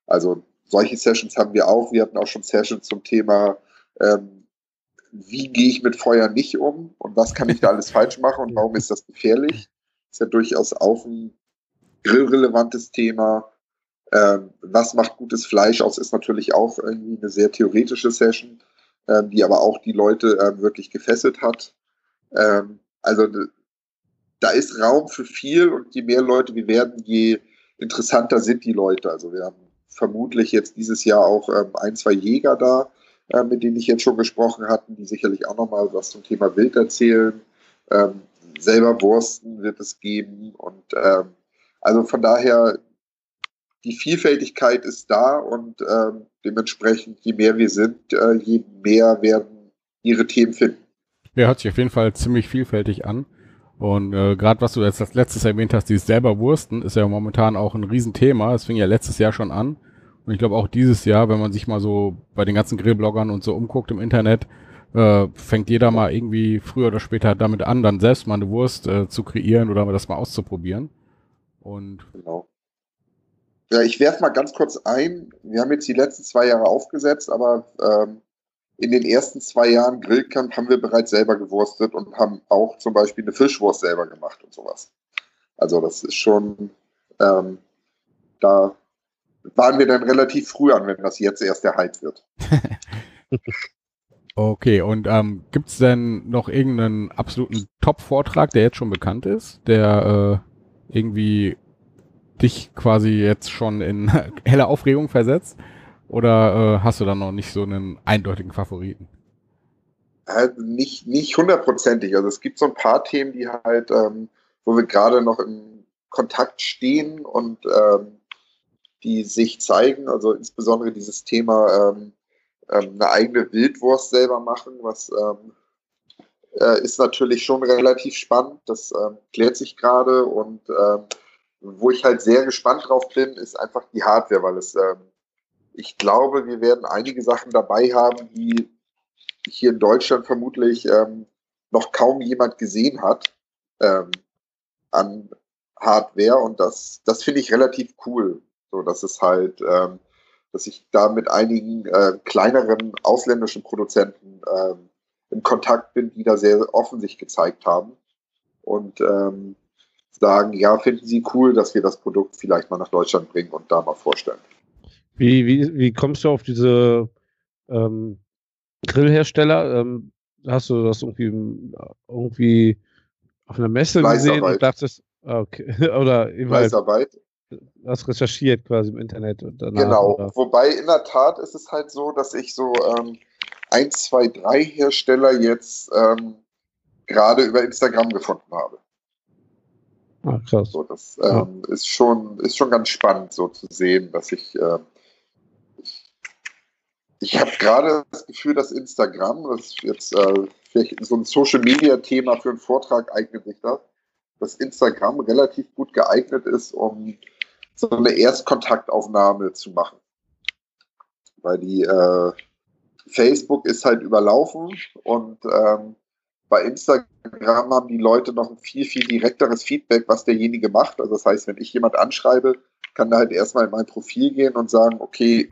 Also solche Sessions haben wir auch. Wir hatten auch schon Sessions zum Thema, ähm, wie gehe ich mit Feuer nicht um und was kann ich da alles falsch machen und warum ist das gefährlich? ist ja durchaus auch ein grillrelevantes Thema. Ähm, was macht gutes Fleisch aus, ist natürlich auch irgendwie eine sehr theoretische Session, ähm, die aber auch die Leute ähm, wirklich gefesselt hat. Ähm, also da ist Raum für viel und je mehr Leute wir werden, je interessanter sind die Leute. Also wir haben vermutlich jetzt dieses Jahr auch ähm, ein, zwei Jäger da, äh, mit denen ich jetzt schon gesprochen hatte, die sicherlich auch nochmal was zum Thema Wild erzählen. Ähm, selber Wursten wird es geben und ähm, also von daher die Vielfältigkeit ist da und ähm, dementsprechend, je mehr wir sind, äh, je mehr werden ihre Themen finden. Ja, hört sich auf jeden Fall ziemlich vielfältig an. Und äh, gerade was du jetzt als letztes erwähnt hast, dieses selber Wursten, ist ja momentan auch ein Riesenthema. Es fing ja letztes Jahr schon an. Und ich glaube auch dieses Jahr, wenn man sich mal so bei den ganzen Grillbloggern und so umguckt im Internet, äh, fängt jeder mal irgendwie früher oder später damit an, dann selbst mal eine Wurst äh, zu kreieren oder das mal auszuprobieren. Und genau. Ja, ich werfe mal ganz kurz ein. Wir haben jetzt die letzten zwei Jahre aufgesetzt, aber ähm, in den ersten zwei Jahren Grillcamp haben wir bereits selber gewurstet und haben auch zum Beispiel eine Fischwurst selber gemacht und sowas. Also das ist schon, ähm, da waren wir dann relativ früh an, wenn das jetzt erst der Hype wird. okay, und ähm, gibt es denn noch irgendeinen absoluten Top-Vortrag, der jetzt schon bekannt ist, der äh, irgendwie dich quasi jetzt schon in helle Aufregung versetzt? Oder äh, hast du da noch nicht so einen eindeutigen Favoriten? Halt nicht, nicht hundertprozentig. Also es gibt so ein paar Themen, die halt, ähm, wo wir gerade noch in Kontakt stehen und ähm, die sich zeigen. Also insbesondere dieses Thema ähm, ähm eine eigene Wildwurst selber machen, was ähm, äh, ist natürlich schon relativ spannend. Das ähm, klärt sich gerade und wo ich halt sehr gespannt drauf bin, ist einfach die Hardware, weil es, ähm, ich glaube, wir werden einige Sachen dabei haben, die hier in Deutschland vermutlich ähm, noch kaum jemand gesehen hat ähm, an Hardware und das, das finde ich relativ cool. So, dass es halt, ähm, dass ich da mit einigen äh, kleineren ausländischen Produzenten ähm, in Kontakt bin, die da sehr offen sich gezeigt haben. Und ähm, sagen, ja, finden Sie cool, dass wir das Produkt vielleicht mal nach Deutschland bringen und da mal vorstellen. Wie, wie, wie kommst du auf diese ähm, Grillhersteller? Ähm, hast du das irgendwie, irgendwie auf einer Messe gesehen und dachtest, ah, okay, oder Fleißarbeit. Hast recherchiert quasi im Internet. Und danach, genau, oder? wobei in der Tat ist es halt so, dass ich so ähm, ein, zwei, drei Hersteller jetzt ähm, gerade über Instagram gefunden habe. Ah, krass. So, das ähm, ja. ist, schon, ist schon ganz spannend, so zu sehen, dass ich. Äh, ich habe gerade das Gefühl, dass Instagram, das ist jetzt äh, vielleicht so ein Social Media Thema für einen Vortrag eignet sich das, dass Instagram relativ gut geeignet ist, um so eine Erstkontaktaufnahme zu machen. Weil die äh, Facebook ist halt überlaufen und ähm, bei Instagram haben die Leute noch ein viel, viel direkteres Feedback, was derjenige macht. Also das heißt, wenn ich jemand anschreibe, kann da halt erstmal in mein Profil gehen und sagen, okay,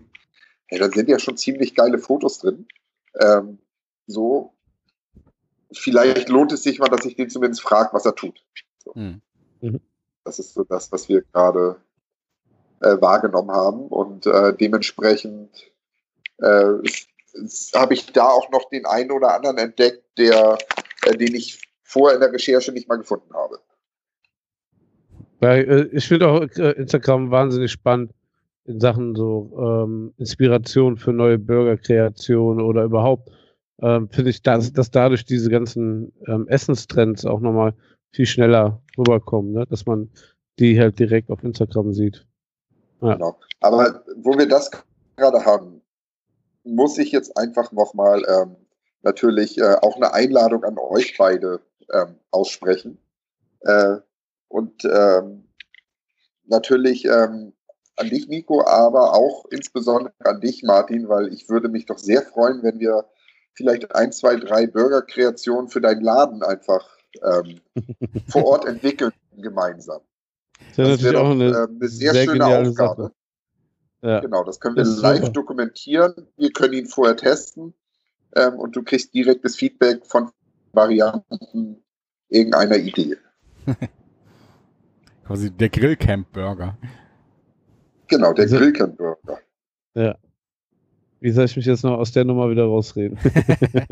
hey, da sind ja schon ziemlich geile Fotos drin. Ähm, so, vielleicht lohnt es sich mal, dass ich den zumindest frage, was er tut. So. Mhm. mhm. Das ist so das, was wir gerade äh, wahrgenommen haben. Und äh, dementsprechend äh, habe ich da auch noch den einen oder anderen entdeckt, der äh, den ich vorher in der Recherche nicht mal gefunden habe. Ja, äh, ich finde auch äh, Instagram wahnsinnig spannend in Sachen so ähm, Inspiration für neue Burgerkreationen oder überhaupt. Ähm, finde ich, dass, dass dadurch diese ganzen ähm, Essenstrends auch nochmal viel schneller rüberkommen, ne? dass man die halt direkt auf Instagram sieht. Ja. Genau. Aber wo wir das gerade haben, muss ich jetzt einfach nochmal ähm, natürlich äh, auch eine Einladung an euch beide ähm, aussprechen. Äh, und ähm, natürlich ähm, an dich, Nico, aber auch insbesondere an dich, Martin, weil ich würde mich doch sehr freuen, wenn wir vielleicht ein, zwei, drei Burgerkreationen für deinen Laden einfach ähm, vor Ort entwickeln gemeinsam. Das, das wäre auch eine, äh, eine sehr, sehr schöne Aufgabe. Ja. Genau, das können wir das live super. dokumentieren. Wir können ihn vorher testen ähm, und du kriegst direkt das Feedback von Varianten irgendeiner Idee. Quasi der Grillcamp-Burger. Genau, der also, Grillcamp-Burger. Ja. Wie soll ich mich jetzt noch aus der Nummer wieder rausreden?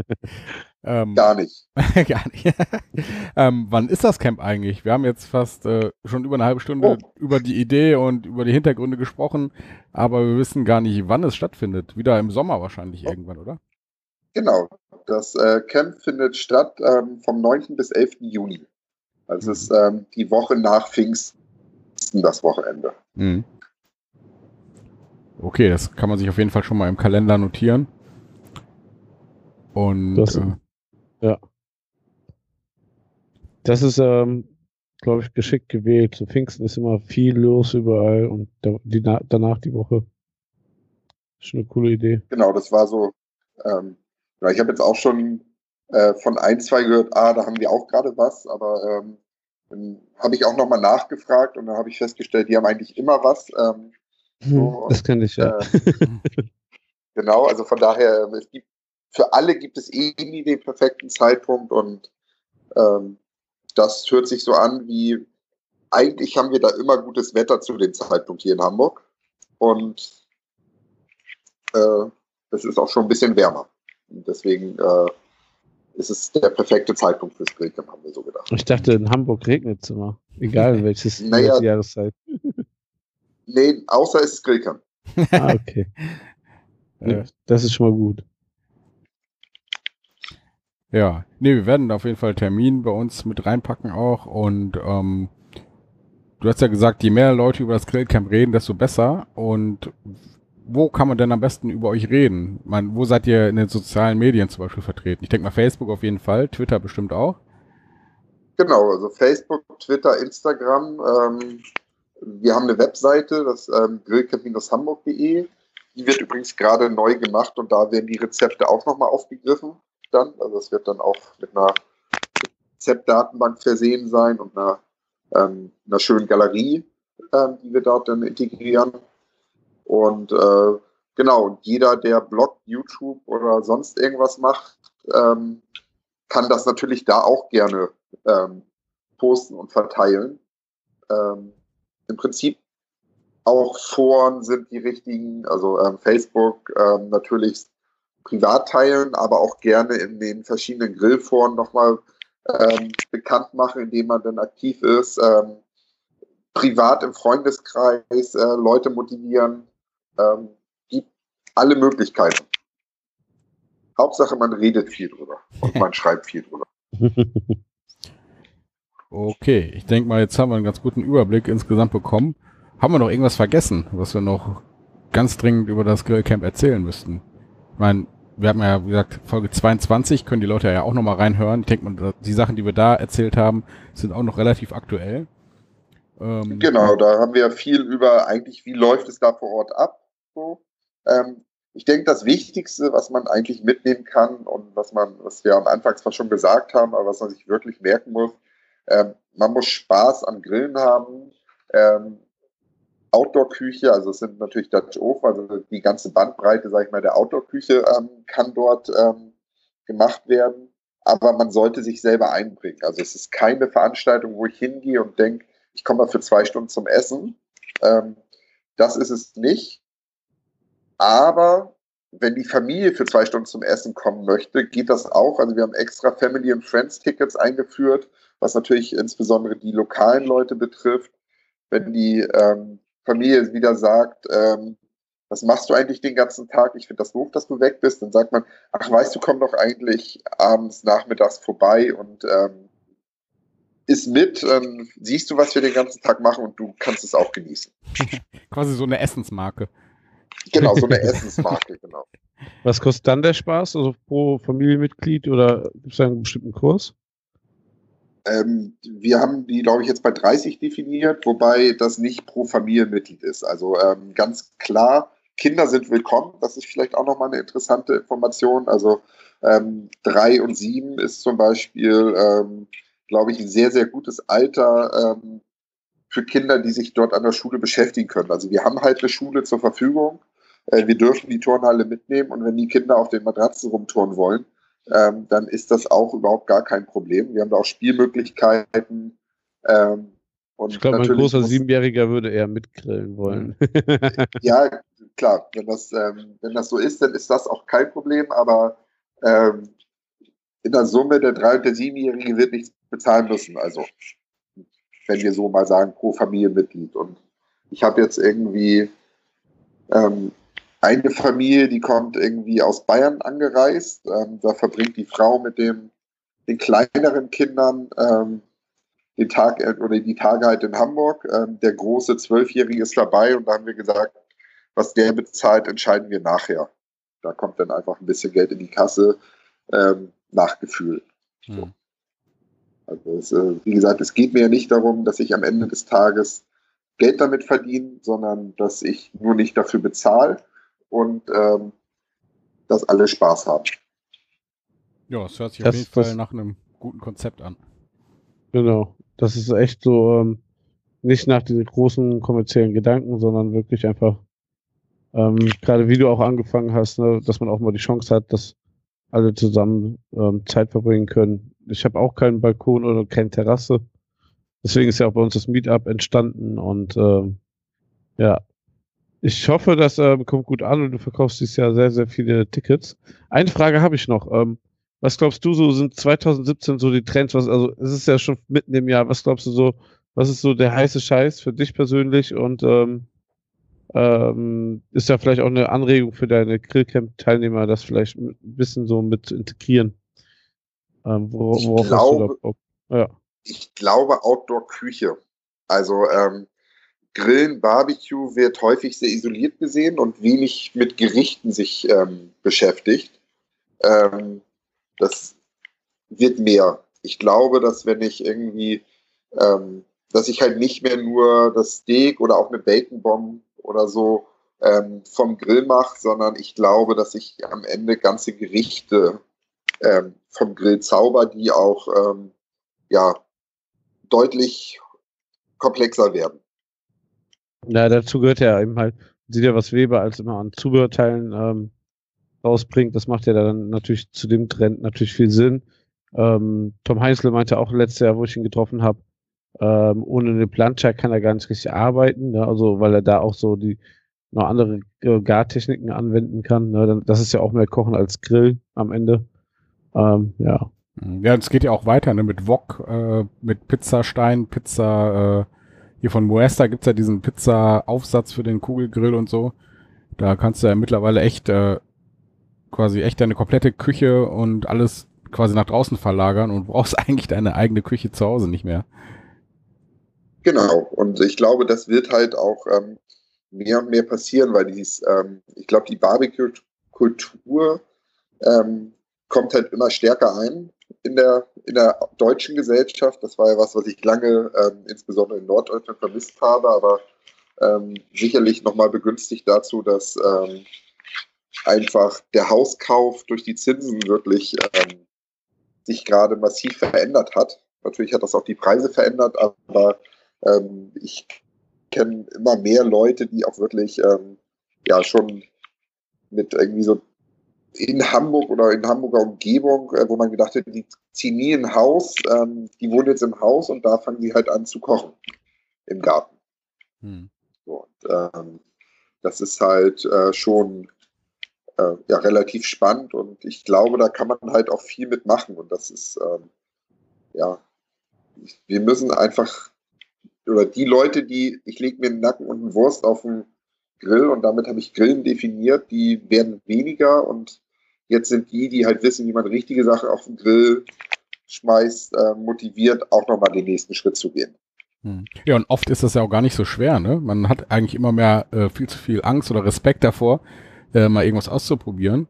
ähm, gar nicht. gar nicht. ähm, wann ist das Camp eigentlich? Wir haben jetzt fast äh, schon über eine halbe Stunde oh. über die Idee und über die Hintergründe gesprochen, aber wir wissen gar nicht, wann es stattfindet. Wieder im Sommer wahrscheinlich oh. irgendwann, oder? Genau. Das äh, Camp findet statt ähm, vom 9. bis 11. Juni. Also es ist ähm, die Woche nach Pfingsten, das Wochenende. Mhm. Okay, das kann man sich auf jeden Fall schon mal im Kalender notieren. Und das, äh, ja. Das ist, ähm, glaube ich, geschickt gewählt. Zu Pfingsten ist immer viel los überall und die, danach die Woche. Ist eine coole Idee. Genau, das war so. Ähm, ja, ich habe jetzt auch schon äh, von ein, zwei gehört, ah, da haben wir auch gerade was, aber ähm, dann habe ich auch nochmal nachgefragt und dann habe ich festgestellt, die haben eigentlich immer was. Ähm, so, das kann ich ja. Äh, genau, also von daher, es gibt, für alle gibt es eh nie den perfekten Zeitpunkt und ähm, das hört sich so an wie, eigentlich haben wir da immer gutes Wetter zu dem Zeitpunkt hier in Hamburg und äh, es ist auch schon ein bisschen wärmer. Und deswegen äh, ist es der perfekte Zeitpunkt fürs Grillcamp, haben wir so gedacht. Ich dachte, in Hamburg regnet es immer. Egal welches naja, Jahreszeit. Nee, außer es ist Grillcamp. ah, okay. ja, das ist schon mal gut. Ja, nee, wir werden auf jeden Fall Termin bei uns mit reinpacken auch und ähm, du hast ja gesagt, je mehr Leute über das Grillcamp reden, desto besser und wo kann man denn am besten über euch reden? Man, wo seid ihr in den sozialen Medien zum Beispiel vertreten? Ich denke mal Facebook auf jeden Fall, Twitter bestimmt auch. Genau, also Facebook, Twitter, Instagram. Ähm, wir haben eine Webseite, das ähm, grillcamp-hamburg.de. Die wird übrigens gerade neu gemacht und da werden die Rezepte auch nochmal aufgegriffen. Dann. Also es wird dann auch mit einer Rezeptdatenbank versehen sein und einer, ähm, einer schönen Galerie, ähm, die wir dort dann integrieren. Und äh, genau, und jeder, der Blog, YouTube oder sonst irgendwas macht, ähm, kann das natürlich da auch gerne ähm, posten und verteilen. Ähm, im Prinzip auch Foren sind die richtigen, also ähm, Facebook ähm, natürlich privat teilen, aber auch gerne in den verschiedenen Grillforen nochmal ähm, bekannt machen, indem man dann aktiv ist. Ähm, privat im Freundeskreis äh, Leute motivieren. Ähm, gibt alle Möglichkeiten. Hauptsache, man redet viel drüber und man schreibt viel drüber. Okay, ich denke mal, jetzt haben wir einen ganz guten Überblick insgesamt bekommen. Haben wir noch irgendwas vergessen, was wir noch ganz dringend über das Grillcamp erzählen müssten? Ich meine, wir haben ja, wie gesagt, Folge 22, können die Leute ja auch nochmal reinhören. Ich denke mal, die Sachen, die wir da erzählt haben, sind auch noch relativ aktuell. Ähm, genau, da haben wir viel über eigentlich, wie läuft es da vor Ort ab. So. Ähm, ich denke, das Wichtigste, was man eigentlich mitnehmen kann und was man, was wir am Anfang zwar schon gesagt haben, aber was man sich wirklich merken muss, ähm, man muss Spaß am Grillen haben. Ähm, Outdoor-Küche, also es sind natürlich Dutch Oven, also die ganze Bandbreite, sage ich mal, der Outdoor-Küche ähm, kann dort ähm, gemacht werden. Aber man sollte sich selber einbringen. Also es ist keine Veranstaltung, wo ich hingehe und denke, ich komme mal für zwei Stunden zum Essen. Ähm, das ist es nicht. Aber wenn die Familie für zwei Stunden zum Essen kommen möchte, geht das auch. Also wir haben extra Family and Friends Tickets eingeführt, was natürlich insbesondere die lokalen Leute betrifft. Wenn die ähm, Familie wieder sagt, ähm, was machst du eigentlich den ganzen Tag? Ich finde das doof, dass du weg bist. Dann sagt man, ach weißt du, komm doch eigentlich abends, nachmittags vorbei und ähm, ist mit, ähm, siehst du, was wir den ganzen Tag machen und du kannst es auch genießen. Quasi so eine Essensmarke. Genau, so eine Essensmarke, genau. Was kostet dann der Spaß? Also pro Familienmitglied oder gibt es einen bestimmten Kurs? Ähm, wir haben die, glaube ich, jetzt bei 30 definiert, wobei das nicht pro Familienmitglied ist. Also ähm, ganz klar, Kinder sind willkommen. Das ist vielleicht auch nochmal eine interessante Information. Also ähm, drei und sieben ist zum Beispiel, ähm, glaube ich, ein sehr, sehr gutes Alter ähm, für Kinder, die sich dort an der Schule beschäftigen können. Also wir haben halt eine Schule zur Verfügung. Äh, wir dürfen die Turnhalle mitnehmen und wenn die Kinder auf den Matratzen rumturnen wollen, ähm, dann ist das auch überhaupt gar kein Problem. Wir haben da auch Spielmöglichkeiten. Ähm, ich glaube, mein großer Siebenjähriger würde eher mitgrillen wollen. ja, klar, wenn das, ähm, wenn das so ist, dann ist das auch kein Problem, aber ähm, in der Summe der drei und der siebenjährige wird nichts bezahlen müssen. Also, wenn wir so mal sagen, pro Familienmitglied. Und ich habe jetzt irgendwie ähm, eine Familie, die kommt irgendwie aus Bayern angereist. Ähm, da verbringt die Frau mit dem, den kleineren Kindern ähm, den Tag äh, oder die Tage halt in Hamburg. Ähm, der große Zwölfjährige ist dabei und da haben wir gesagt, was der bezahlt, entscheiden wir nachher. Da kommt dann einfach ein bisschen Geld in die Kasse ähm, nach Gefühl. Hm. Also es, äh, wie gesagt, es geht mir ja nicht darum, dass ich am Ende des Tages Geld damit verdiene, sondern dass ich nur nicht dafür bezahle und ähm, dass alle Spaß haben. Ja, es hört sich das, auf jeden Fall nach einem guten Konzept an. Genau. Das ist echt so, ähm, nicht nach diesen großen kommerziellen Gedanken, sondern wirklich einfach, ähm, gerade wie du auch angefangen hast, ne, dass man auch mal die Chance hat, dass alle zusammen ähm, Zeit verbringen können. Ich habe auch keinen Balkon oder keine Terrasse. Deswegen ist ja auch bei uns das Meetup entstanden und ähm, ja, ich hoffe, das ähm, kommt gut an und du verkaufst dieses Jahr sehr, sehr viele Tickets. Eine Frage habe ich noch. Ähm, was glaubst du so, sind 2017 so die Trends? Was, also es ist ja schon mitten im Jahr. Was glaubst du so, was ist so der heiße Scheiß für dich persönlich und ähm, ähm, ist ja vielleicht auch eine Anregung für deine Grillcamp-Teilnehmer, das vielleicht ein bisschen so mit integrieren. Ähm, worauf ich glaube, ja. Ich glaube Outdoor-Küche. Also ähm, Grillen, Barbecue wird häufig sehr isoliert gesehen und wenig mit Gerichten sich ähm, beschäftigt. Ähm, das wird mehr. Ich glaube, dass wenn ich irgendwie, ähm, dass ich halt nicht mehr nur das Steak oder auch eine Bacon Bomb oder so ähm, vom Grill mache, sondern ich glaube, dass ich am Ende ganze Gerichte ähm, vom Grill zauber, die auch ähm, ja deutlich komplexer werden. Ja, dazu gehört ja eben halt, sieht ja was Weber als immer an Zubehörteilen ähm, rausbringt. Das macht ja dann natürlich zu dem Trend natürlich viel Sinn. Ähm, Tom Heinzle meinte auch letztes Jahr, wo ich ihn getroffen habe, ähm, ohne eine Plancha kann er gar nicht richtig arbeiten, ne? also weil er da auch so die noch andere äh, Gartechniken anwenden kann. Ne? Das ist ja auch mehr Kochen als Grill am Ende. Ähm, ja. Ja, es geht ja auch weiter ne? mit Wok, äh, mit Pizzastein, Pizza, äh, hier von Muesta gibt's ja diesen Pizza-Aufsatz für den Kugelgrill und so. Da kannst du ja mittlerweile echt äh, quasi echt deine komplette Küche und alles quasi nach draußen verlagern und brauchst eigentlich deine eigene Küche zu Hause nicht mehr. Genau, und ich glaube, das wird halt auch ähm, mehr und mehr passieren, weil dies, ähm, ich glaube, die Barbecue-Kultur ähm, kommt halt immer stärker ein in der, in der deutschen Gesellschaft. Das war ja was, was ich lange, ähm, insbesondere in Norddeutschland, vermisst habe, aber ähm, sicherlich nochmal begünstigt dazu, dass ähm, einfach der Hauskauf durch die Zinsen wirklich ähm, sich gerade massiv verändert hat. Natürlich hat das auch die Preise verändert, aber ähm, ich kenne immer mehr Leute, die auch wirklich ähm, ja schon mit irgendwie so in Hamburg oder in Hamburger Umgebung, äh, wo man gedacht hat, die ziehen nie ein Haus, ähm, die wohnen jetzt im Haus und da fangen die halt an zu kochen im Garten. Hm. So, und, ähm, das ist halt äh, schon äh, ja, relativ spannend und ich glaube, da kann man halt auch viel mitmachen und das ist, ähm, ja, wir müssen einfach, oder die Leute, die, ich lege mir einen Nacken und eine Wurst auf den Grill und damit habe ich Grillen definiert, die werden weniger und jetzt sind die, die halt wissen, wie man richtige Sachen auf den Grill schmeißt, äh, motiviert, auch nochmal den nächsten Schritt zu gehen. Hm. Ja, und oft ist das ja auch gar nicht so schwer, ne? Man hat eigentlich immer mehr äh, viel zu viel Angst oder Respekt davor, äh, mal irgendwas auszuprobieren.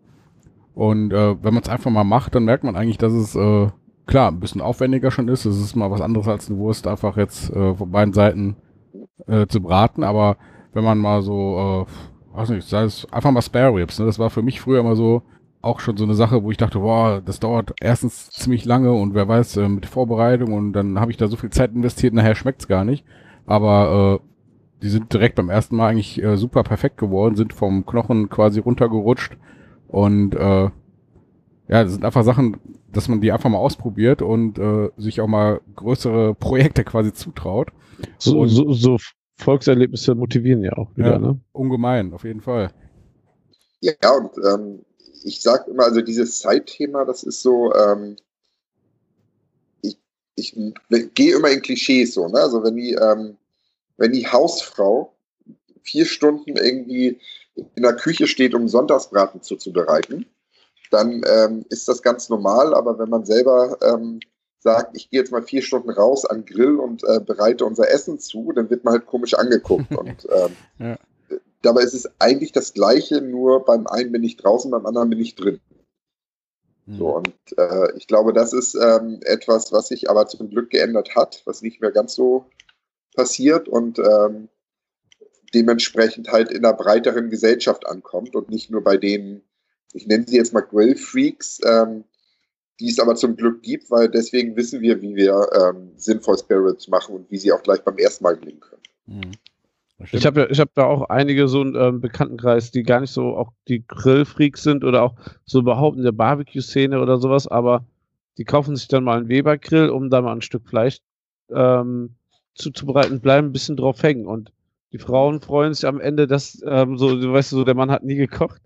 Und äh, wenn man es einfach mal macht, dann merkt man eigentlich, dass es äh, klar ein bisschen aufwendiger schon ist. Es ist mal was anderes als eine Wurst einfach jetzt äh, von beiden Seiten zu braten. Aber wenn man mal so, äh, weiß nicht, sei es einfach mal Spare Ribs. Ne? Das war für mich früher immer so auch schon so eine Sache, wo ich dachte, boah, das dauert erstens ziemlich lange und wer weiß äh, mit Vorbereitung und dann habe ich da so viel Zeit investiert, nachher schmeckt's gar nicht. Aber äh, die sind direkt beim ersten Mal eigentlich äh, super perfekt geworden, sind vom Knochen quasi runtergerutscht und äh, ja, das sind einfach Sachen, dass man die einfach mal ausprobiert und äh, sich auch mal größere Projekte quasi zutraut. So, so, so Volkserlebnisse motivieren ja auch wieder, ja, ne? Ungemein, auf jeden Fall. Ja, und ähm, ich sage immer, also dieses Zeitthema, das ist so, ähm, ich, ich gehe immer in Klischees so, ne? Also wenn die, ähm, wenn die Hausfrau vier Stunden irgendwie in der Küche steht, um Sonntagsbraten zuzubereiten, dann ähm, ist das ganz normal. Aber wenn man selber ähm, sagt, ich gehe jetzt mal vier Stunden raus an Grill und äh, bereite unser Essen zu, dann wird man halt komisch angeguckt. und ähm, ja. dabei ist es eigentlich das Gleiche, nur beim einen bin ich draußen, beim anderen bin ich drin. So, mhm. und äh, ich glaube, das ist ähm, etwas, was sich aber zum Glück geändert hat, was nicht mehr ganz so passiert und ähm, dementsprechend halt in einer breiteren Gesellschaft ankommt und nicht nur bei denen, ich nenne sie jetzt mal Grill-Freaks, ähm, die es aber zum Glück gibt, weil deswegen wissen wir, wie wir ähm, sinnvoll Spirits machen und wie sie auch gleich beim ersten Mal gelingen können. Mhm. Ich habe ich hab da auch einige so einen ähm, Bekanntenkreis, die gar nicht so auch die Grillfreaks sind oder auch so überhaupt in der Barbecue-Szene oder sowas, aber die kaufen sich dann mal einen Weber-Grill, um da mal ein Stück Fleisch ähm, zuzubereiten, bleiben ein bisschen drauf hängen. Und die Frauen freuen sich am Ende, dass ähm, so, du weißt so, der Mann hat nie gekocht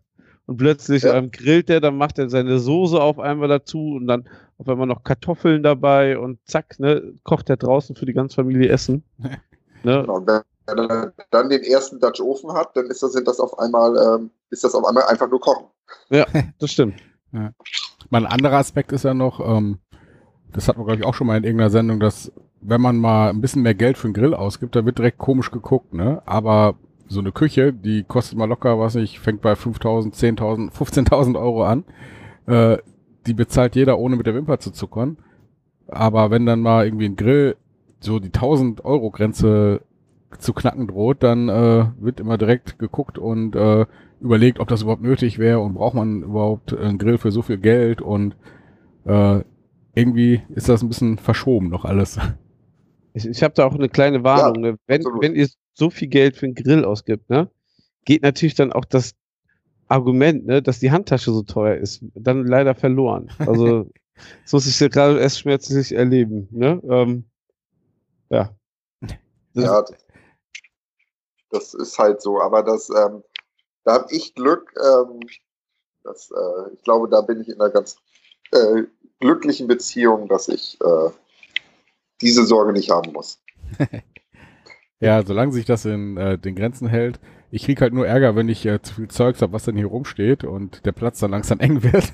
und plötzlich ja. ähm, grillt er, dann macht er seine Soße auf einmal dazu und dann auf einmal noch Kartoffeln dabei und zack, ne, kocht er draußen für die ganze Familie Essen. ne? Und wenn er dann den ersten Dutch Ofen hat, dann ist das, sind das auf einmal, ähm, ist das auf einmal einfach nur Kochen. Ja, das stimmt. Ja. Mein anderer Aspekt ist ja noch, ähm, das hat man glaube ich auch schon mal in irgendeiner Sendung, dass wenn man mal ein bisschen mehr Geld für einen Grill ausgibt, da wird direkt komisch geguckt, ne? Aber so eine Küche, die kostet mal locker, was nicht, fängt bei 5.000, 10.000, 15.000 Euro an. Äh, die bezahlt jeder, ohne mit der Wimper zu zuckern. Aber wenn dann mal irgendwie ein Grill so die 1000 Euro Grenze zu knacken droht, dann äh, wird immer direkt geguckt und äh, überlegt, ob das überhaupt nötig wäre und braucht man überhaupt einen Grill für so viel Geld und äh, irgendwie ist das ein bisschen verschoben noch alles. Ich, ich habe da auch eine kleine Warnung. Ja, ne? wenn, wenn ihr so viel Geld für einen Grill ausgibt, ne, geht natürlich dann auch das Argument, ne, dass die Handtasche so teuer ist, dann leider verloren. Also das muss ich gerade erst schmerzlich erleben. Ne? Ähm, ja. Das ja, das ist halt so. Aber das, ähm, da habe ich Glück. Ähm, das, äh, ich glaube, da bin ich in einer ganz äh, glücklichen Beziehung, dass ich äh, diese Sorge nicht haben muss. ja, solange sich das in äh, den Grenzen hält. Ich kriege halt nur Ärger, wenn ich äh, zu viel Zeugs habe, was dann hier rumsteht und der Platz dann langsam eng wird.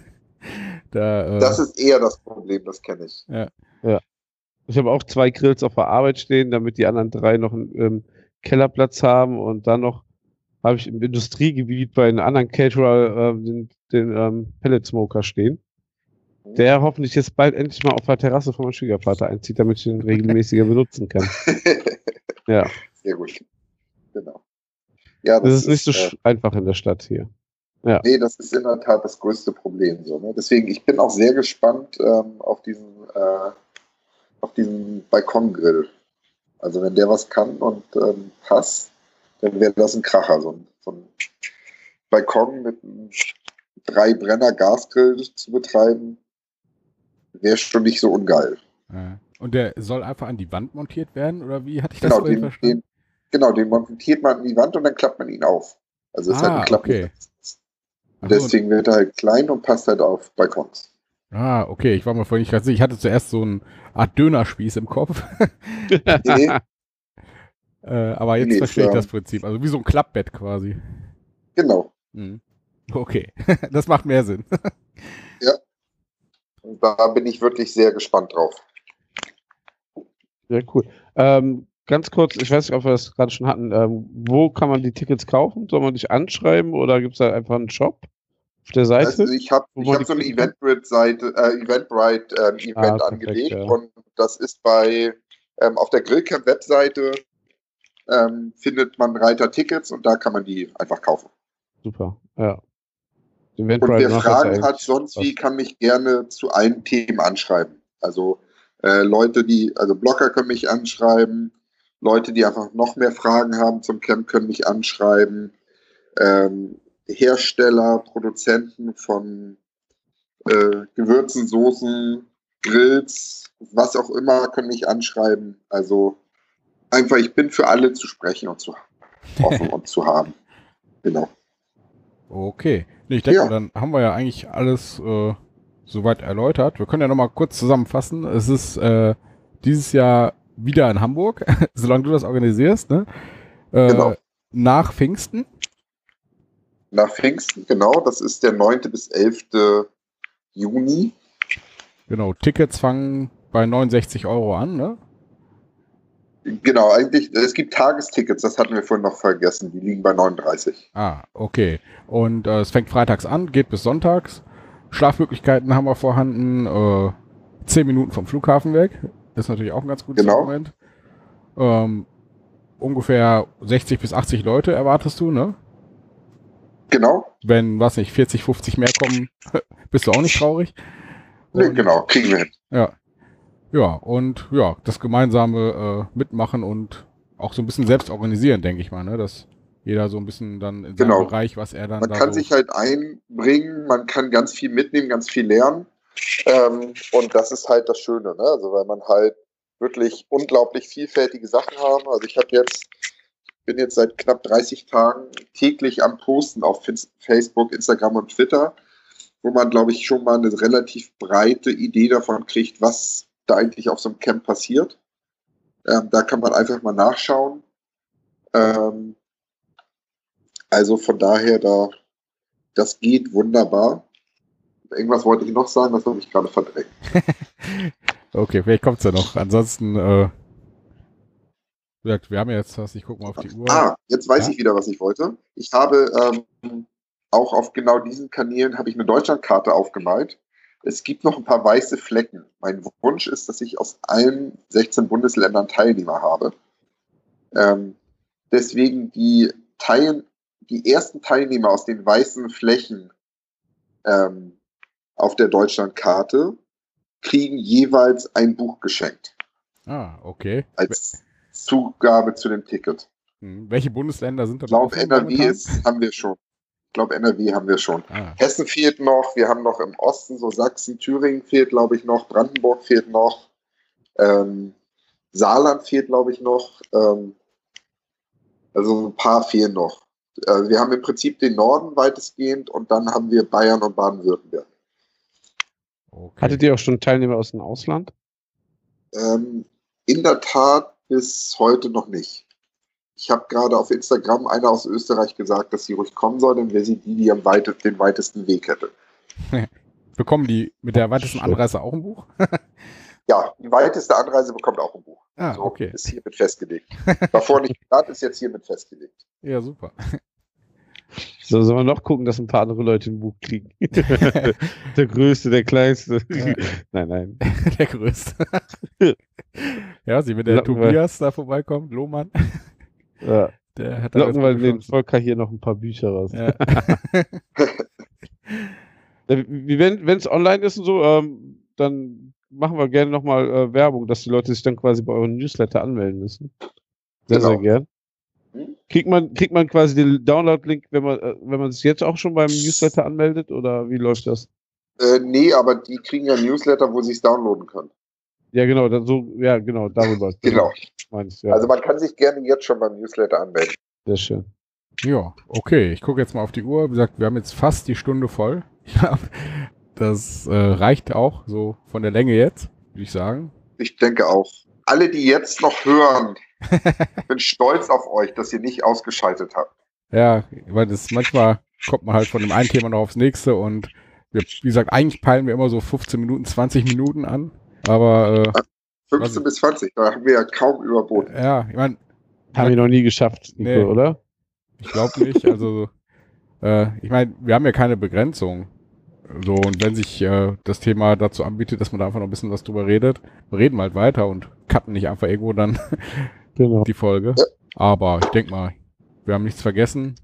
da, äh, das ist eher das Problem, das kenne ich. Ja. ja. Ich habe auch zwei Grills auf der Arbeit stehen, damit die anderen drei noch einen ähm, Kellerplatz haben und dann noch habe ich im Industriegebiet bei einem anderen Caterer äh, den, den ähm, Pellet Smoker stehen der hoffentlich jetzt bald endlich mal auf der Terrasse von meinem Schwiegervater einzieht, damit ich ihn regelmäßiger benutzen kann. ja. Sehr gut. Genau. Ja, das, das ist nicht so äh, einfach in der Stadt hier. Ja. Nee, das ist in der Tat das größte Problem. So, ne? Deswegen, ich bin auch sehr gespannt ähm, auf diesen, äh, auf diesen Balkongrill. Also wenn der was kann und ähm, passt, dann wäre das ein Kracher. So ein, so ein Balkon mit einem drei Brenner Gasgrill zu betreiben, wäre schon nicht so ungeil. Und der soll einfach an die Wand montiert werden, oder wie hatte ich das genau, den, verstanden? Den, genau, den montiert man an die Wand und dann klappt man ihn auf. Also es ah, ist halt ein Klappen. Okay. Deswegen wird er halt klein und passt halt auf Balkons. Ah, okay. Ich war mal vorhin nicht ganz sicher. Ich hatte zuerst so eine Art Dönerspieß im Kopf. nee. äh, aber jetzt nee, verstehe ich das Prinzip. Also wie so ein Klappbett quasi. Genau. Mhm. Okay, das macht mehr Sinn. ja. Und da bin ich wirklich sehr gespannt drauf. Sehr cool. Ähm, ganz kurz, ich weiß nicht, ob wir das gerade schon hatten. Ähm, wo kann man die Tickets kaufen? Soll man dich anschreiben oder gibt es da einfach einen Shop? Auf der Seite? Also ich habe hab so eine Eventbrite-Seite, äh, Eventbrite äh, Event ah, perfekt, angelegt ja. und das ist bei ähm, auf der Grillcamp-Webseite ähm, findet man Reiter Tickets und da kann man die einfach kaufen. Super, ja. und wer Fragen hat, sonst was. wie, kann mich gerne zu allen Themen anschreiben. Also äh, Leute, die, also Blogger können mich anschreiben, Leute, die einfach noch mehr Fragen haben zum Camp, können mich anschreiben. Ähm, Hersteller, Produzenten von äh, Gewürzen, Soßen, Grills, was auch immer, können mich anschreiben. Also einfach, ich bin für alle zu sprechen und zu offen und zu haben. Genau. Okay. Nee, ich denke, ja. dann haben wir ja eigentlich alles äh, soweit erläutert. Wir können ja nochmal kurz zusammenfassen. Es ist äh, dieses Jahr wieder in Hamburg, solange du das organisierst, ne? Äh, genau. Nach Pfingsten. Nach Pfingsten, genau. Das ist der 9. bis 11. Juni. Genau, Tickets fangen bei 69 Euro an, ne? Genau, eigentlich, es gibt Tagestickets, das hatten wir vorhin noch vergessen, die liegen bei 39. Ah, okay. Und äh, es fängt freitags an, geht bis sonntags. Schlafmöglichkeiten haben wir vorhanden. Äh, 10 Minuten vom Flughafen weg. Ist natürlich auch ein ganz gutes genau. Moment. Ähm, ungefähr 60 bis 80 Leute erwartest du, ne? Genau. Wenn, was nicht, 40, 50 mehr kommen, bist du auch nicht traurig. Nee, genau, kriegen wir hin. Ja. Ja, und ja, das gemeinsame äh, Mitmachen und auch so ein bisschen selbst organisieren, denke ich mal, ne? Dass jeder so ein bisschen dann in genau. seinem Bereich, was er dann. Man da kann so sich halt einbringen, man kann ganz viel mitnehmen, ganz viel lernen. Ähm, und das ist halt das Schöne, ne? Also weil man halt wirklich unglaublich vielfältige Sachen haben. Also ich habe jetzt, bin jetzt seit knapp 30 Tagen täglich am Posten auf Facebook, Instagram und Twitter, wo man, glaube ich, schon mal eine relativ breite Idee davon kriegt, was da eigentlich auf so einem Camp passiert. Ähm, da kann man einfach mal nachschauen. Ähm, also von daher, da, das geht wunderbar. Irgendwas wollte ich noch sagen, das habe ich gerade verdrängt. okay, vielleicht kommt es ja noch. Ansonsten, äh, wir haben ja jetzt was, ich gucke mal auf die Uhr. Ah, jetzt weiß ja? ich wieder, was ich wollte. Ich habe ähm, auch auf genau diesen Kanälen habe ich eine Deutschlandkarte aufgemalt. Es gibt noch ein paar weiße Flecken. Mein Wunsch ist, dass ich aus allen 16 Bundesländern Teilnehmer habe. Ähm, deswegen die Teil, die ersten Teilnehmer aus den weißen Flächen ähm, auf der Deutschlandkarte kriegen jeweils ein Buch geschenkt. Ah, okay. Als Zugabe zu dem Ticket. Hm. Welche Bundesländer sind da? Ich glaube, NRW ist, haben wir schon. Ich glaube, NRW haben wir schon. Ah. Hessen fehlt noch. Wir haben noch im Osten so Sachsen, Thüringen fehlt, glaube ich, noch. Brandenburg fehlt noch. Ähm, Saarland fehlt, glaube ich, noch. Ähm, also ein paar fehlen noch. Äh, wir haben im Prinzip den Norden weitestgehend und dann haben wir Bayern und Baden-Württemberg. Okay. Hattet ihr auch schon Teilnehmer aus dem Ausland? Ähm, in der Tat bis heute noch nicht. Ich habe gerade auf Instagram einer aus Österreich gesagt, dass sie ruhig kommen soll, dann wäre sie die, die am weit den weitesten Weg hätte. Bekommen die mit der weitesten Anreise auch ein Buch? ja, die weiteste Anreise bekommt auch ein Buch. Ah, so, okay. Ist hiermit festgelegt. Davor nicht gerade, ist jetzt hiermit festgelegt. Ja, super. So, sollen wir noch gucken, dass ein paar andere Leute ein Buch kriegen? der Größte, der Kleinste. Ja. Nein, nein. der Größte. ja, sie, wenn der Locken Tobias wir. da vorbeikommt, Lohmann. Ja. Der hat Locken wir den Volker hier noch ein paar Bücher raus. Ja. wenn es online ist und so, ähm, dann machen wir gerne nochmal äh, Werbung, dass die Leute sich dann quasi bei euren Newsletter anmelden müssen. Sehr, genau. sehr gern. Kriegt man, kriegt man quasi den Download-Link, wenn man, äh, wenn man sich jetzt auch schon beim Newsletter anmeldet oder wie läuft das? Äh, nee, aber die kriegen ja Newsletter, wo sie es downloaden können. Ja, genau, dann so, ja, genau, darüber. genau. Meinst, ja. Also man kann sich gerne jetzt schon beim Newsletter anmelden. Sehr schön. Ja, okay. Ich gucke jetzt mal auf die Uhr. Wie gesagt, wir haben jetzt fast die Stunde voll. Ja, das äh, reicht auch so von der Länge jetzt, würde ich sagen. Ich denke auch. Alle, die jetzt noch hören, ich bin stolz auf euch, dass ihr nicht ausgeschaltet habt. Ja, weil das manchmal kommt man halt von dem einen Thema noch aufs nächste und wir, wie gesagt, eigentlich peilen wir immer so 15 Minuten, 20 Minuten an, aber äh, 15 bis 20, da haben wir ja kaum überboten. Ja, ich meine. Haben wir noch nie geschafft, Nico, nee, oder? Ich glaube nicht, also äh, ich meine, wir haben ja keine Begrenzung. So, und wenn sich äh, das Thema dazu anbietet, dass man da einfach noch ein bisschen was drüber redet, reden wir halt weiter und cutten nicht einfach irgendwo dann genau. die Folge. Aber ich denke mal, wir haben nichts vergessen.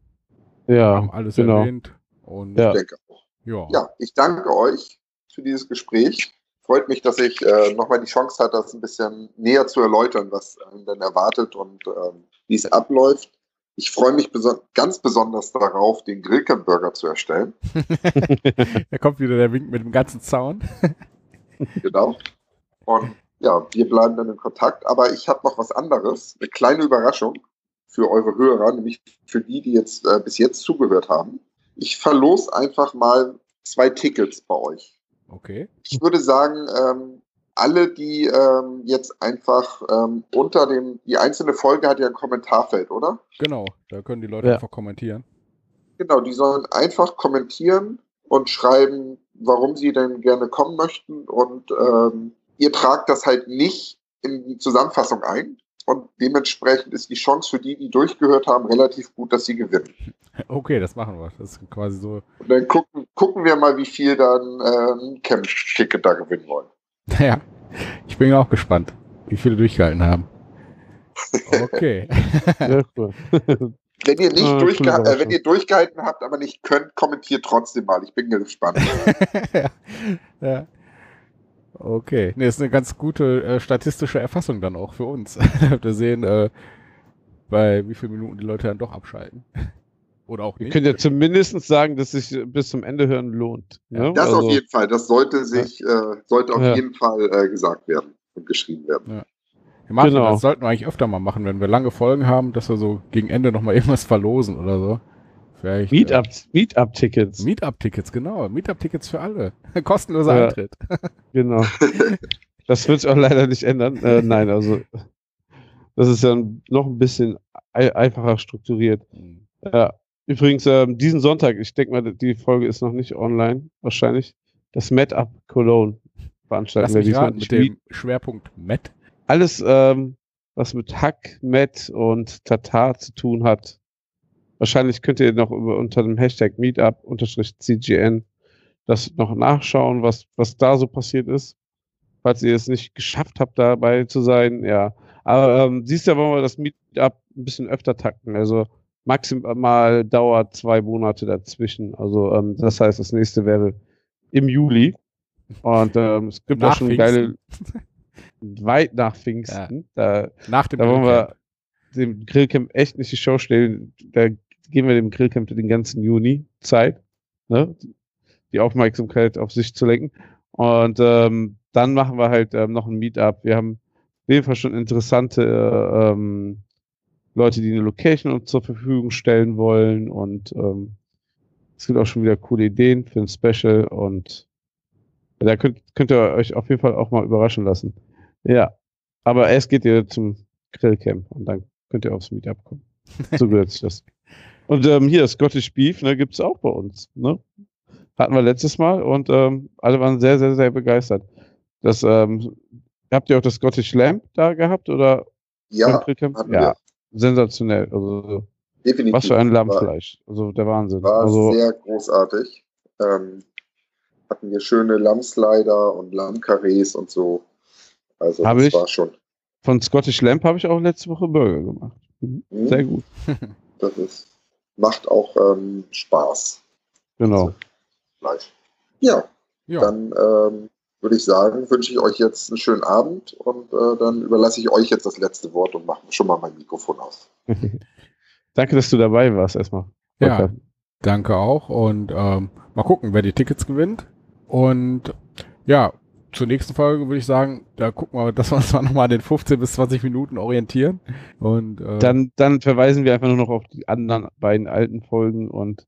Ja, haben alles genau. erwähnt. Und ja. Ich denke auch. Ja. ja, ich danke euch für dieses Gespräch. Freut mich, dass ich äh, nochmal die Chance hatte, das ein bisschen näher zu erläutern, was einen denn erwartet und ähm, wie es abläuft. Ich freue mich beso ganz besonders darauf, den Grillcamp-Burger zu erstellen. da kommt wieder der Wink mit dem ganzen Zaun. genau. Und ja, wir bleiben dann in Kontakt. Aber ich habe noch was anderes, eine kleine Überraschung für eure Hörer, nämlich für die, die jetzt äh, bis jetzt zugehört haben. Ich verlose einfach mal zwei Tickets bei euch. Okay. Ich würde sagen, ähm, alle, die ähm, jetzt einfach ähm, unter dem, die einzelne Folge hat ja ein Kommentarfeld, oder? Genau, da können die Leute ja. einfach kommentieren. Genau, die sollen einfach kommentieren und schreiben, warum sie denn gerne kommen möchten und ähm, ihr tragt das halt nicht in die Zusammenfassung ein, und dementsprechend ist die Chance für die, die durchgehört haben, relativ gut, dass sie gewinnen. Okay, das machen wir. Das ist quasi so. Und dann gucken, gucken wir mal, wie viel dann ähm, Camp-Ticket da gewinnen wollen. Ja, ich bin auch gespannt, wie viele durchgehalten haben. Okay. Wenn ihr nicht oh, durchge äh, wenn ihr durchgehalten habt, aber nicht könnt, kommentiert trotzdem mal. Ich bin gespannt. ja. ja. Okay. Ne, ist eine ganz gute äh, statistische Erfassung dann auch für uns. wir sehen, äh, bei wie vielen Minuten die Leute dann doch abschalten. Oder auch nicht. Ihr könnt ja zumindest sagen, dass sich bis zum Ende hören lohnt. Ja, ne? Das also, auf jeden Fall. Das sollte sich, äh, sollte auf ja. jeden Fall äh, gesagt werden und geschrieben werden. Ja. Wir machen, genau. Das sollten wir eigentlich öfter mal machen, wenn wir lange Folgen haben, dass wir so gegen Ende nochmal irgendwas verlosen oder so. Vielleicht, Meetup, äh, Meetup-Tickets. Meetup-Tickets, genau. Meetup-Tickets für alle. Kostenloser ja, Eintritt. genau. Das wird sich auch leider nicht ändern. Äh, nein, also das ist ja noch ein bisschen einfacher strukturiert. Mhm. Ja. Übrigens, äh, diesen Sonntag, ich denke mal, die Folge ist noch nicht online, wahrscheinlich. Das Met Cologne veranstalten Lass wir raten, mit dem Schwerpunkt Met. Alles, ähm, was mit Hack, Met und Tatar zu tun hat, Wahrscheinlich könnt ihr noch über, unter dem Hashtag Meetup-CGN das noch nachschauen, was, was da so passiert ist. Falls ihr es nicht geschafft habt, dabei zu sein, ja. Aber ähm, siehst ja, wollen wir das Meetup ein bisschen öfter takten. Also maximal dauert zwei Monate dazwischen. Also ähm, das heißt, das nächste wäre im Juli. Und ähm, es gibt auch schon geile weit nach Pfingsten. Ja. Da, nach dem da wollen wir dem Grillcamp echt nicht die Show stellen. Da geben wir dem Grillcamp den ganzen Juni Zeit, ne? die Aufmerksamkeit auf sich zu lenken. Und ähm, dann machen wir halt ähm, noch ein Meetup. Wir haben auf jeden Fall schon interessante äh, ähm, Leute, die eine Location uns zur Verfügung stellen wollen. Und ähm, es gibt auch schon wieder coole Ideen für ein Special. Und da könnt, könnt ihr euch auf jeden Fall auch mal überraschen lassen. Ja, aber erst geht ihr zum Grillcamp und dann könnt ihr aufs Meetup kommen. So gehört sich das. Und ähm, hier, Scottish Beef, ne, gibt es auch bei uns. Ne? Hatten wir letztes Mal und ähm, alle waren sehr, sehr, sehr begeistert. Das, ähm, habt ihr auch das Scottish Lamb da gehabt? Oder ja, ja sensationell. Also, Definitiv. Was für ein Lammfleisch. Also der Wahnsinn. War also, sehr großartig. Ähm, hatten wir schöne Lammslider und Lammkarrees und so. Also das ich, war schon. Von Scottish Lamb habe ich auch letzte Woche Burger gemacht. Mhm. Sehr gut. Das ist macht auch ähm, Spaß. Genau. Also, Fleisch. Ja, ja. dann ähm, würde ich sagen, wünsche ich euch jetzt einen schönen Abend und äh, dann überlasse ich euch jetzt das letzte Wort und mache schon mal mein Mikrofon aus. danke, dass du dabei warst erstmal. Ja, danke auch und ähm, mal gucken, wer die Tickets gewinnt. Und ja, zur nächsten Folge würde ich sagen, da gucken wir, dass wir uns mal nochmal den 15 bis 20 Minuten orientieren. Und, äh, dann, dann verweisen wir einfach nur noch auf die anderen beiden alten Folgen und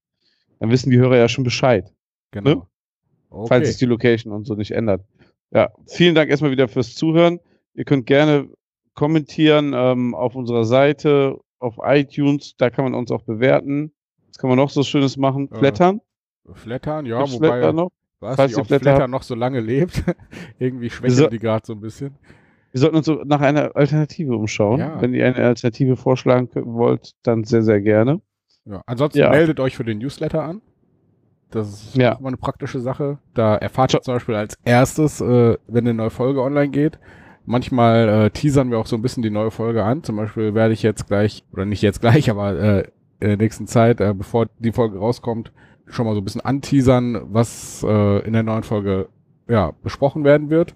dann wissen die Hörer ja schon Bescheid. Genau. Ne? Okay. Falls sich die Location und so nicht ändert. Ja, vielen Dank erstmal wieder fürs Zuhören. Ihr könnt gerne kommentieren ähm, auf unserer Seite, auf iTunes, da kann man uns auch bewerten. Was kann man noch so Schönes machen? Äh, Flattern? Flattern, ja, Gibt's wobei. Flattern noch? Was, Falls die ob Flatter noch so lange lebt. Irgendwie schwächen so, die gerade so ein bisschen. Wir sollten uns so nach einer Alternative umschauen. Ja. Wenn ihr eine Alternative vorschlagen wollt, dann sehr, sehr gerne. Ja, ansonsten ja. meldet euch für den Newsletter an. Das ist ja. immer eine praktische Sache. Da erfahrt ihr zum Beispiel als erstes, äh, wenn eine neue Folge online geht. Manchmal äh, teasern wir auch so ein bisschen die neue Folge an. Zum Beispiel werde ich jetzt gleich, oder nicht jetzt gleich, aber äh, in der nächsten Zeit, äh, bevor die Folge rauskommt, schon mal so ein bisschen anteasern, was äh, in der neuen Folge ja, besprochen werden wird.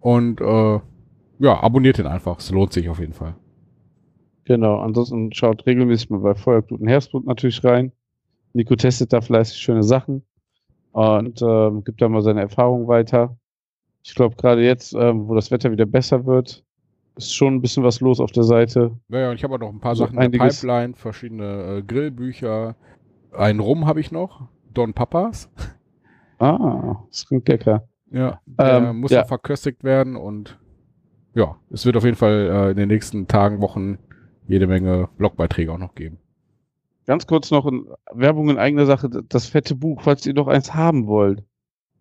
Und äh, ja, abonniert ihn einfach. Es lohnt sich auf jeden Fall. Genau, ansonsten schaut regelmäßig mal bei Feuerblut und Herzblut natürlich rein. Nico testet da fleißig schöne Sachen und ähm, gibt da mal seine Erfahrungen weiter. Ich glaube, gerade jetzt, ähm, wo das Wetter wieder besser wird, ist schon ein bisschen was los auf der Seite. Naja, und ich habe auch noch ein paar so Sachen in der Pipeline, verschiedene äh, Grillbücher. Ein Rum habe ich noch, Don Papas. Ah, das klingt lecker. Ja, der ähm, muss ja. verköstigt werden und ja, es wird auf jeden Fall äh, in den nächsten Tagen, Wochen jede Menge Blogbeiträge auch noch geben. Ganz kurz noch in Werbung in eigener Sache, das fette Buch, falls ihr noch eins haben wollt.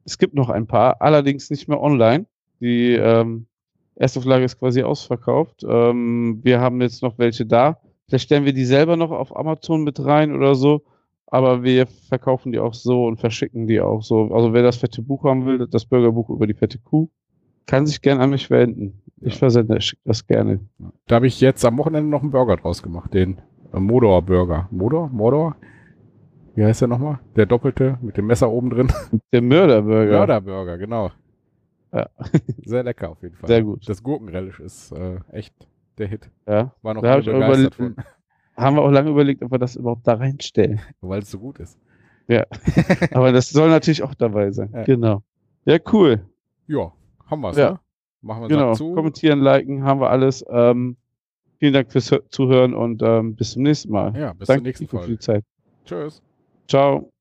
Es gibt noch ein paar, allerdings nicht mehr online. Die ähm, erste Auflage ist quasi ausverkauft. Ähm, wir haben jetzt noch welche da. Vielleicht stellen wir die selber noch auf Amazon mit rein oder so. Aber wir verkaufen die auch so und verschicken die auch so. Also wer das fette Buch haben will, das Bürgerbuch über die fette Kuh, kann sich gerne an mich wenden. Ich versende das gerne. Da habe ich jetzt am Wochenende noch einen Burger draus gemacht, den Modor Burger. Modor? Modor? Wie heißt der nochmal? Der doppelte mit dem Messer oben drin. Der Mörderburger. Mörderburger, genau. Ja. Sehr lecker auf jeden Fall. Sehr gut. Das Gurkenrelish ist äh, echt der Hit. Ja. War noch da begeistert von. Haben wir auch lange überlegt, ob wir das überhaupt da reinstellen. Weil es so gut ist. Ja. Aber das soll natürlich auch dabei sein. Ja. Genau. Ja, cool. Ja, haben wir es, ja. ne? Machen wir genau. zu. Kommentieren, liken, haben wir alles. Ähm, vielen Dank fürs Zuhören und ähm, bis zum nächsten Mal. Ja, bis Danke zur nächsten Folge. Für die Zeit. Tschüss. Ciao.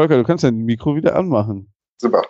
Volker, du kannst dein Mikro wieder anmachen. Super.